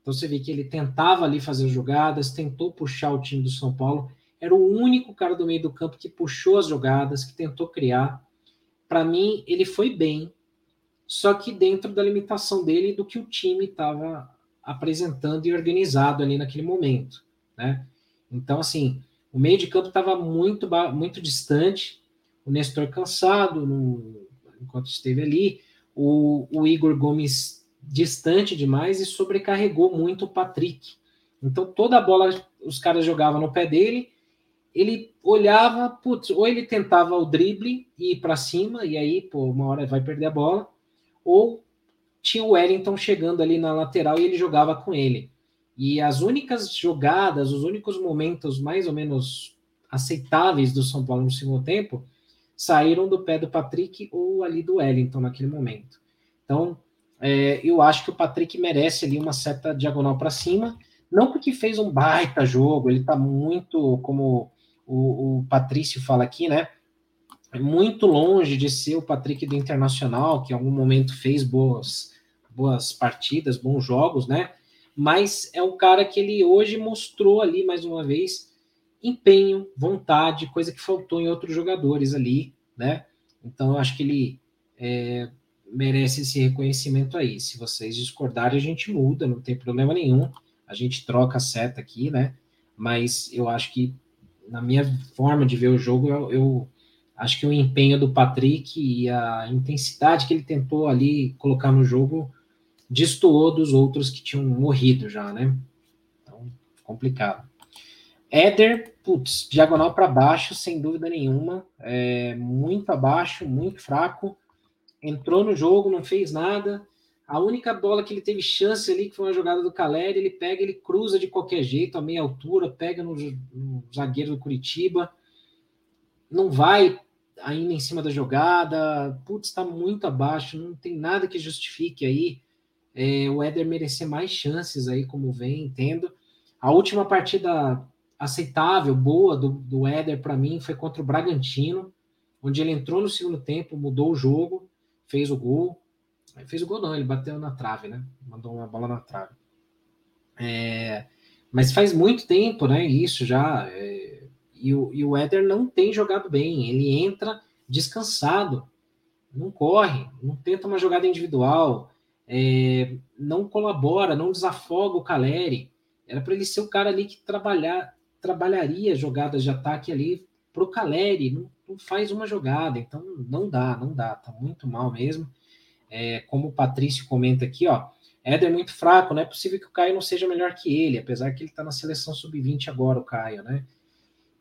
Então você vê que ele tentava ali fazer jogadas, tentou puxar o time do São Paulo, era o único cara do meio do campo que puxou as jogadas, que tentou criar. Para mim, ele foi bem, só que dentro da limitação dele do que o time estava apresentando e organizado ali naquele momento, né? Então, assim, o meio de campo estava muito, muito distante, o Nestor cansado no, enquanto esteve ali, o, o, Igor Gomes distante demais e sobrecarregou muito o Patrick. Então toda a bola os caras jogavam no pé dele, ele olhava, putz, ou ele tentava o drible e ir para cima, e aí, pô, uma hora vai perder a bola, ou tinha o Wellington chegando ali na lateral e ele jogava com ele. E as únicas jogadas, os únicos momentos mais ou menos aceitáveis do São Paulo no segundo tempo saíram do pé do Patrick ou ali do Wellington naquele momento. Então, é, eu acho que o Patrick merece ali uma seta diagonal para cima, não porque fez um baita jogo, ele está muito, como o, o Patrício fala aqui, né? Muito longe de ser o Patrick do Internacional, que em algum momento fez boas, boas partidas, bons jogos, né? mas é um cara que ele hoje mostrou ali mais uma vez empenho, vontade, coisa que faltou em outros jogadores ali, né? Então eu acho que ele é, merece esse reconhecimento aí. Se vocês discordarem, a gente muda, não tem problema nenhum. A gente troca a seta aqui, né? Mas eu acho que na minha forma de ver o jogo, eu, eu acho que o empenho do Patrick e a intensidade que ele tentou ali colocar no jogo destoou dos outros que tinham morrido já, né? Então, complicado. Éder, putz, diagonal para baixo, sem dúvida nenhuma. É, muito abaixo, muito fraco. Entrou no jogo, não fez nada. A única bola que ele teve chance ali, que foi uma jogada do Caleri, ele pega, ele cruza de qualquer jeito, a meia altura, pega no, no zagueiro do Curitiba. Não vai ainda em cima da jogada. Putz, está muito abaixo, não tem nada que justifique aí é, o Éder merecer mais chances aí, como vem, entendo. A última partida aceitável, boa do, do Éder para mim foi contra o Bragantino, onde ele entrou no segundo tempo, mudou o jogo, fez o gol. Fez o gol não, ele bateu na trave, né? Mandou uma bola na trave. É, mas faz muito tempo, né? Isso já. É, e, o, e o Éder não tem jogado bem. Ele entra descansado, não corre, não tenta uma jogada individual é, não colabora, não desafoga o Caleri. Era para ele ser o cara ali que trabalhar, trabalharia jogadas de ataque ali para o Caleri. Não, não, faz uma jogada, então não dá, não dá, tá muito mal mesmo. É, como o Patrício comenta aqui, ó, Éder é muito fraco, não é possível que o Caio não seja melhor que ele, apesar que ele está na seleção sub-20 agora, o Caio, né?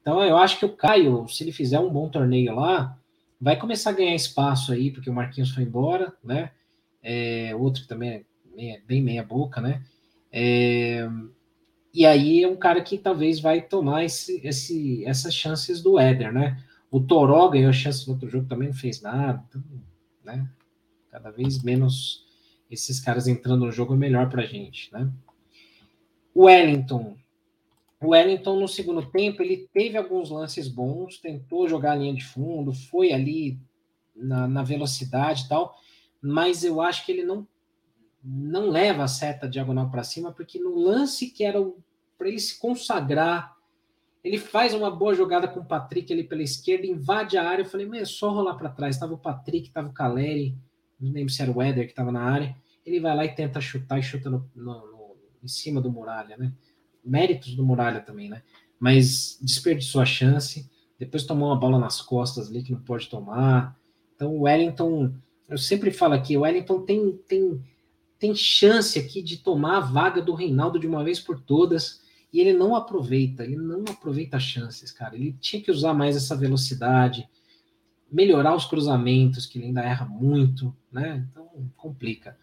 Então eu acho que o Caio, se ele fizer um bom torneio lá, vai começar a ganhar espaço aí, porque o Marquinhos foi embora, né? é, outro também é bem meia boca, né? É, e aí é um cara que talvez vai tomar esse, esse, essas chances do Éder, né? O Toró ganhou chance no outro jogo, também não fez nada, então, né? Cada vez menos esses caras entrando no jogo é melhor pra gente, né? O Wellington, O Wellington, no segundo tempo, ele teve alguns lances bons, tentou jogar a linha de fundo, foi ali na, na velocidade e tal, mas eu acho que ele não, não leva a seta diagonal para cima, porque no lance que era para ele se consagrar, ele faz uma boa jogada com o Patrick ali pela esquerda, invade a área. Eu falei, mas é só rolar para trás. Tava o Patrick, tava o Caleri, não lembro se era o Éder que estava na área. Ele vai lá e tenta chutar e chuta no, no, no, em cima do Muralha, né? Méritos do Muralha também, né? Mas desperdiçou a chance. Depois tomou uma bola nas costas ali que não pode tomar. Então o Wellington, eu sempre falo aqui, o Wellington tem, tem, tem chance aqui de tomar a vaga do Reinaldo de uma vez por todas e ele não aproveita, ele não aproveita as chances, cara. Ele tinha que usar mais essa velocidade, melhorar os cruzamentos, que ele ainda erra muito, né? Então complica.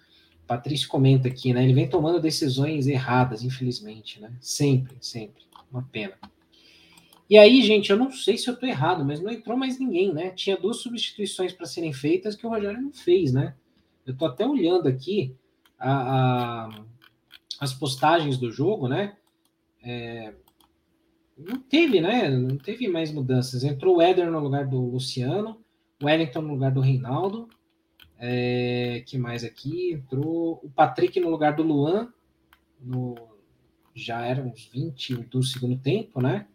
Patrício comenta aqui, né? Ele vem tomando decisões erradas, infelizmente, né? Sempre, sempre. Uma pena. E aí, gente, eu não sei se eu tô errado, mas não entrou mais ninguém, né? Tinha duas substituições para serem feitas que o Rogério não fez, né? Eu tô até olhando aqui a, a, as postagens do jogo, né? É, não teve, né? Não teve mais mudanças. Entrou o Éder no lugar do Luciano, o Wellington no lugar do Reinaldo. É, que mais aqui? Entrou o Patrick no lugar do Luan. No, já eram uns 20 do segundo tempo, né?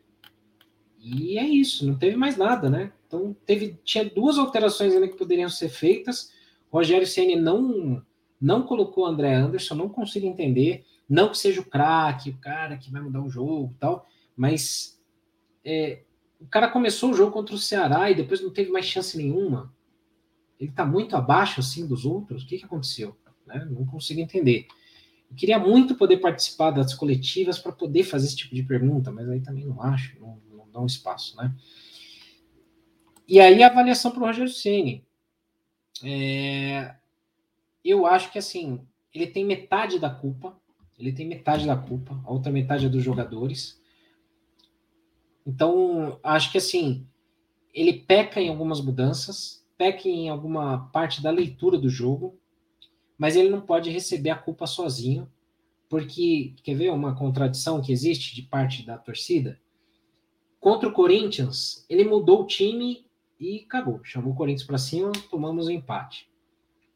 E é isso, não teve mais nada, né? Então teve, tinha duas alterações ainda que poderiam ser feitas. Rogério Ceni não não colocou André Anderson, não consigo entender. Não que seja o craque, o cara que vai mudar o jogo e tal, mas é, o cara começou o jogo contra o Ceará e depois não teve mais chance nenhuma. Ele está muito abaixo assim dos outros. O que, que aconteceu? Né? Não consigo entender. Eu queria muito poder participar das coletivas para poder fazer esse tipo de pergunta, mas aí também não acho, não, não dá um espaço, né? E aí a avaliação para o Roger Ceni. É, eu acho que assim ele tem metade da culpa ele tem metade da culpa, a outra metade é dos jogadores. Então, acho que assim, ele peca em algumas mudanças, peca em alguma parte da leitura do jogo, mas ele não pode receber a culpa sozinho, porque, quer ver uma contradição que existe de parte da torcida? Contra o Corinthians, ele mudou o time e acabou. Chamou o Corinthians para cima, tomamos o um empate.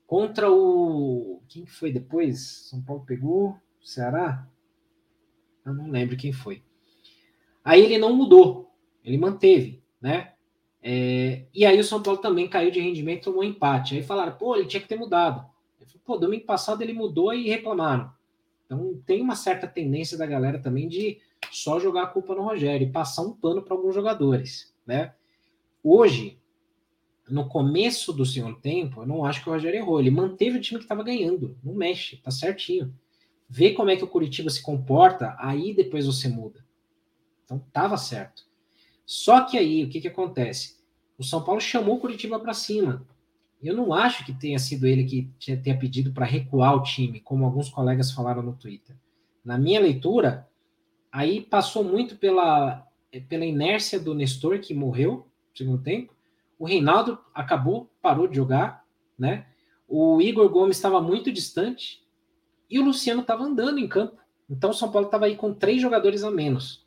Contra o. Quem que foi depois? São Paulo pegou. Ceará? Eu não lembro quem foi. Aí ele não mudou, ele manteve, né? É, e aí o São Paulo também caiu de rendimento, tomou um empate. Aí falaram, pô, ele tinha que ter mudado. Falei, pô, domingo passado ele mudou e reclamaram. Então tem uma certa tendência da galera também de só jogar a culpa no Rogério e passar um pano para alguns jogadores, né? Hoje, no começo do segundo tempo, eu não acho que o Rogério errou. Ele manteve o time que estava ganhando, não mexe, tá certinho vê como é que o Curitiba se comporta, aí depois você muda. Então tava certo. Só que aí o que, que acontece? O São Paulo chamou o Curitiba para cima. Eu não acho que tenha sido ele que tenha pedido para recuar o time, como alguns colegas falaram no Twitter. Na minha leitura, aí passou muito pela, pela inércia do Nestor, que morreu no segundo tempo. O Reinaldo acabou, parou de jogar, né? O Igor Gomes estava muito distante, e o Luciano estava andando em campo. Então o São Paulo estava aí com três jogadores a menos.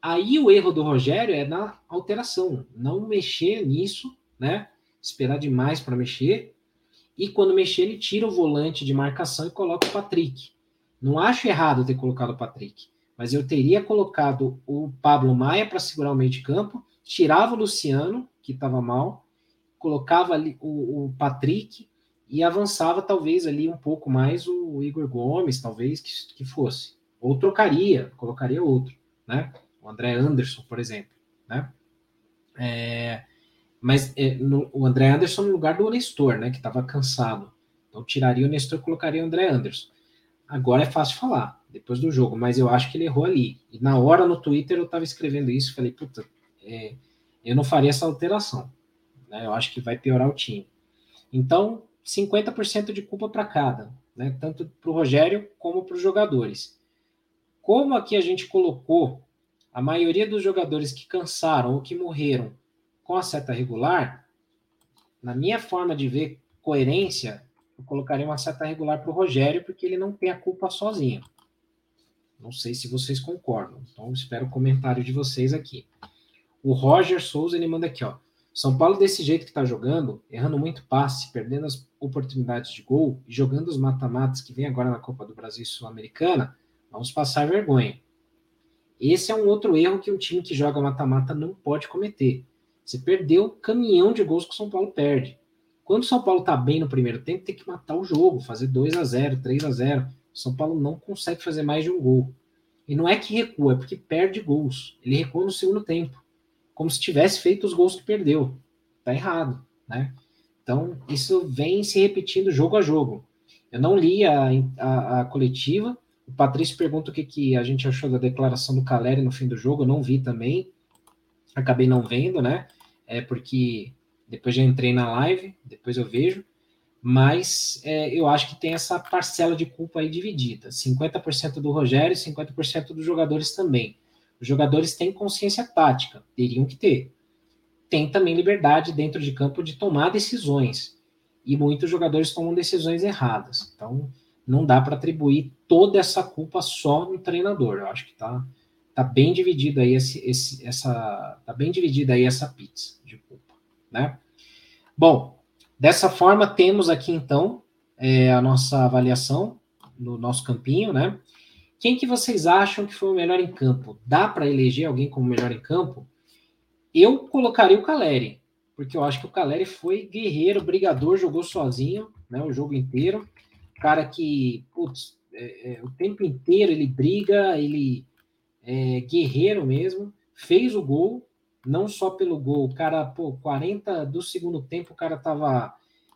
Aí o erro do Rogério é na alteração, não mexer nisso, né? Esperar demais para mexer. E quando mexer, ele tira o volante de marcação e coloca o Patrick. Não acho errado ter colocado o Patrick, mas eu teria colocado o Pablo Maia para segurar o meio de campo, tirava o Luciano, que estava mal, colocava ali o, o Patrick e avançava talvez ali um pouco mais o Igor Gomes, talvez que, que fosse. Ou trocaria, colocaria outro, né? O André Anderson, por exemplo, né? É, mas é, no, o André Anderson no lugar do Nestor, né? Que estava cansado. Então tiraria o Nestor colocaria o André Anderson. Agora é fácil falar, depois do jogo, mas eu acho que ele errou ali. E na hora no Twitter eu estava escrevendo isso, falei, puta, é, eu não faria essa alteração. Né? Eu acho que vai piorar o time. Então, 50% de culpa para cada, né? tanto para o Rogério como para os jogadores. Como aqui a gente colocou a maioria dos jogadores que cansaram ou que morreram com a seta regular, na minha forma de ver coerência, eu colocaria uma seta regular para o Rogério, porque ele não tem a culpa sozinho. Não sei se vocês concordam. Então, espero o comentário de vocês aqui. O Roger Souza, ele manda aqui, ó. São Paulo, desse jeito que está jogando, errando muito passe, perdendo as oportunidades de gol e jogando os mata-matas que vem agora na Copa do Brasil Sul-Americana, vamos passar vergonha. Esse é um outro erro que um time que joga mata-mata não pode cometer. Você perdeu caminhão de gols que o São Paulo perde. Quando o São Paulo está bem no primeiro tempo, tem que matar o jogo, fazer 2 a 0 3 a 0 O São Paulo não consegue fazer mais de um gol. E não é que recua, é porque perde gols. Ele recua no segundo tempo, como se tivesse feito os gols que perdeu. Tá errado, né? Então, isso vem se repetindo jogo a jogo. Eu não li a, a, a coletiva. O Patrício pergunta o que, que a gente achou da declaração do Caleri no fim do jogo. Eu não vi também. Acabei não vendo, né? É porque depois já entrei na live, depois eu vejo, mas é, eu acho que tem essa parcela de culpa aí dividida, 50% do Rogério e 50% dos jogadores também. Os jogadores têm consciência tática, teriam que ter. Tem também liberdade dentro de campo de tomar decisões, e muitos jogadores tomam decisões erradas. Então, não dá para atribuir toda essa culpa só no treinador. Eu acho que tá, tá bem dividido aí esse, esse, essa tá bem dividida aí essa pizza de culpa né? Bom, dessa forma temos aqui então é, a nossa avaliação no nosso campinho, né? Quem que vocês acham que foi o melhor em campo? Dá para eleger alguém como melhor em campo? Eu colocaria o Caleri, porque eu acho que o Caleri foi guerreiro, brigador, jogou sozinho, né? O jogo inteiro. Cara que, putz, é, é, o tempo inteiro ele briga, ele é guerreiro mesmo, fez o gol, não só pelo gol, o cara, pô, 40 do segundo tempo, o cara tava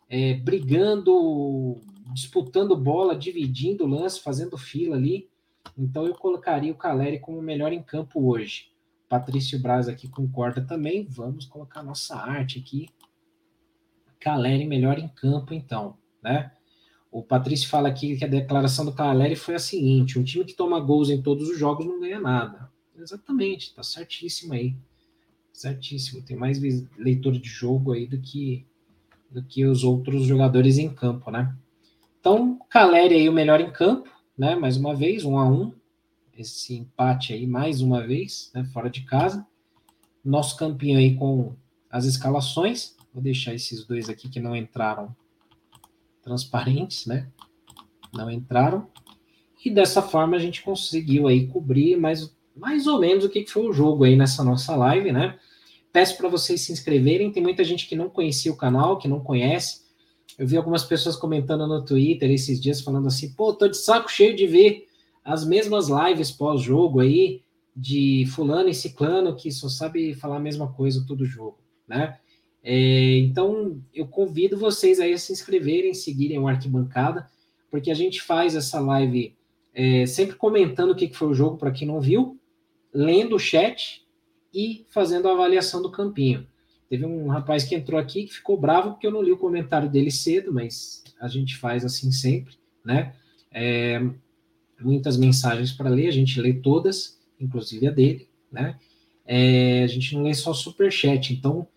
é, brigando, disputando bola, dividindo o lance, fazendo fila ali. Então eu colocaria o Caleri como melhor em campo hoje. Patrício Braz aqui concorda também. Vamos colocar nossa arte aqui. Caleri melhor em campo, então, né? O Patrício fala aqui que a declaração do Caleri foi a seguinte: um time que toma gols em todos os jogos não ganha nada. Exatamente, tá certíssimo aí. Certíssimo. Tem mais leitor de jogo aí do que, do que os outros jogadores em campo, né? Então, Caleri aí o melhor em campo, né? Mais uma vez, um a um. Esse empate aí, mais uma vez, né? Fora de casa. Nosso campinho aí com as escalações. Vou deixar esses dois aqui que não entraram transparentes, né? Não entraram. E dessa forma a gente conseguiu aí cobrir mais, mais ou menos o que foi o jogo aí nessa nossa live, né? Peço para vocês se inscreverem. Tem muita gente que não conhecia o canal, que não conhece. Eu vi algumas pessoas comentando no Twitter esses dias falando assim: pô, tô de saco cheio de ver as mesmas lives pós-jogo aí de fulano e ciclano que só sabe falar a mesma coisa todo jogo, né? É, então eu convido vocês aí a se inscreverem, seguirem o Arquibancada, porque a gente faz essa live é, sempre comentando o que foi o jogo para quem não viu, lendo o chat e fazendo a avaliação do campinho. Teve um rapaz que entrou aqui que ficou bravo porque eu não li o comentário dele cedo, mas a gente faz assim sempre, né? É, muitas mensagens para ler, a gente lê todas, inclusive a dele, né? É, a gente não lê só super chat, então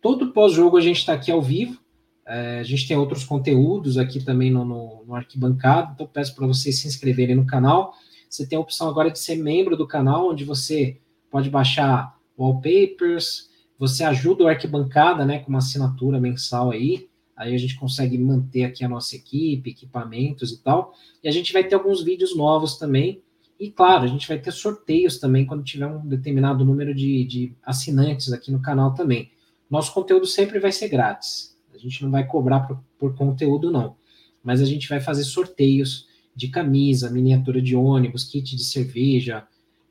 todo pós-jogo a gente está aqui ao vivo. É, a gente tem outros conteúdos aqui também no, no, no arquibancado, então peço para vocês se inscreverem no canal. Você tem a opção agora de ser membro do canal, onde você pode baixar wallpapers, você ajuda o Arquibancada, né, com uma assinatura mensal aí, aí a gente consegue manter aqui a nossa equipe, equipamentos e tal, e a gente vai ter alguns vídeos novos também, e claro, a gente vai ter sorteios também quando tiver um determinado número de, de assinantes aqui no canal também. Nosso conteúdo sempre vai ser grátis, a gente não vai cobrar por, por conteúdo não, mas a gente vai fazer sorteios de camisa, miniatura de ônibus, kit de cerveja,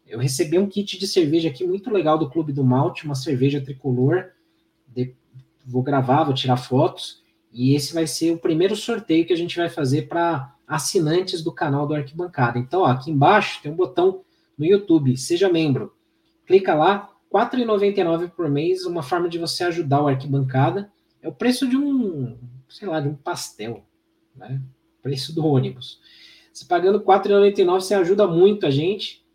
eu recebi um kit de cerveja aqui muito legal do Clube do Malte, uma cerveja tricolor. De, vou gravar, vou tirar fotos. E esse vai ser o primeiro sorteio que a gente vai fazer para assinantes do canal do Arquibancada. Então, ó, aqui embaixo tem um botão no YouTube, seja membro. Clica lá, R$ 4,99 por mês, uma forma de você ajudar o Arquibancada. É o preço de um, sei lá, de um pastel, né? Preço do ônibus. Você pagando R$ 4,99, você ajuda muito a gente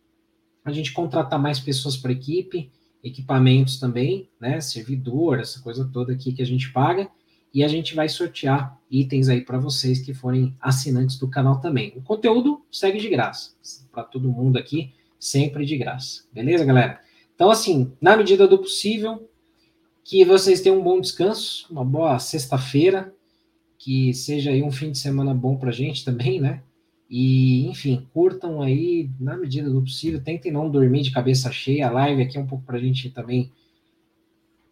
a gente contratar mais pessoas para a equipe, equipamentos também, né? Servidor, essa coisa toda aqui que a gente paga. e a gente vai sortear itens aí para vocês que forem assinantes do canal também. O conteúdo segue de graça para todo mundo aqui, sempre de graça. Beleza, galera? Então, assim, na medida do possível, que vocês tenham um bom descanso, uma boa sexta-feira, que seja aí um fim de semana bom para a gente também, né? E, enfim, curtam aí na medida do possível, tentem não dormir de cabeça cheia. A live aqui é um pouco para a gente também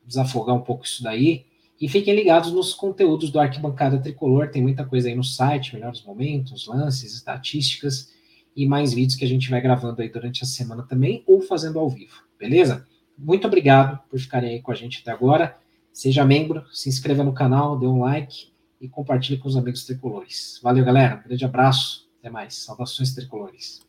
desafogar um pouco isso daí. E fiquem ligados nos conteúdos do Arquibancada Tricolor, tem muita coisa aí no site, melhores momentos, lances, estatísticas e mais vídeos que a gente vai gravando aí durante a semana também ou fazendo ao vivo, beleza? Muito obrigado por ficarem aí com a gente até agora. Seja membro, se inscreva no canal, dê um like e compartilhe com os amigos tricolores. Valeu, galera. Um grande abraço. Até mais. Saudações tricolores.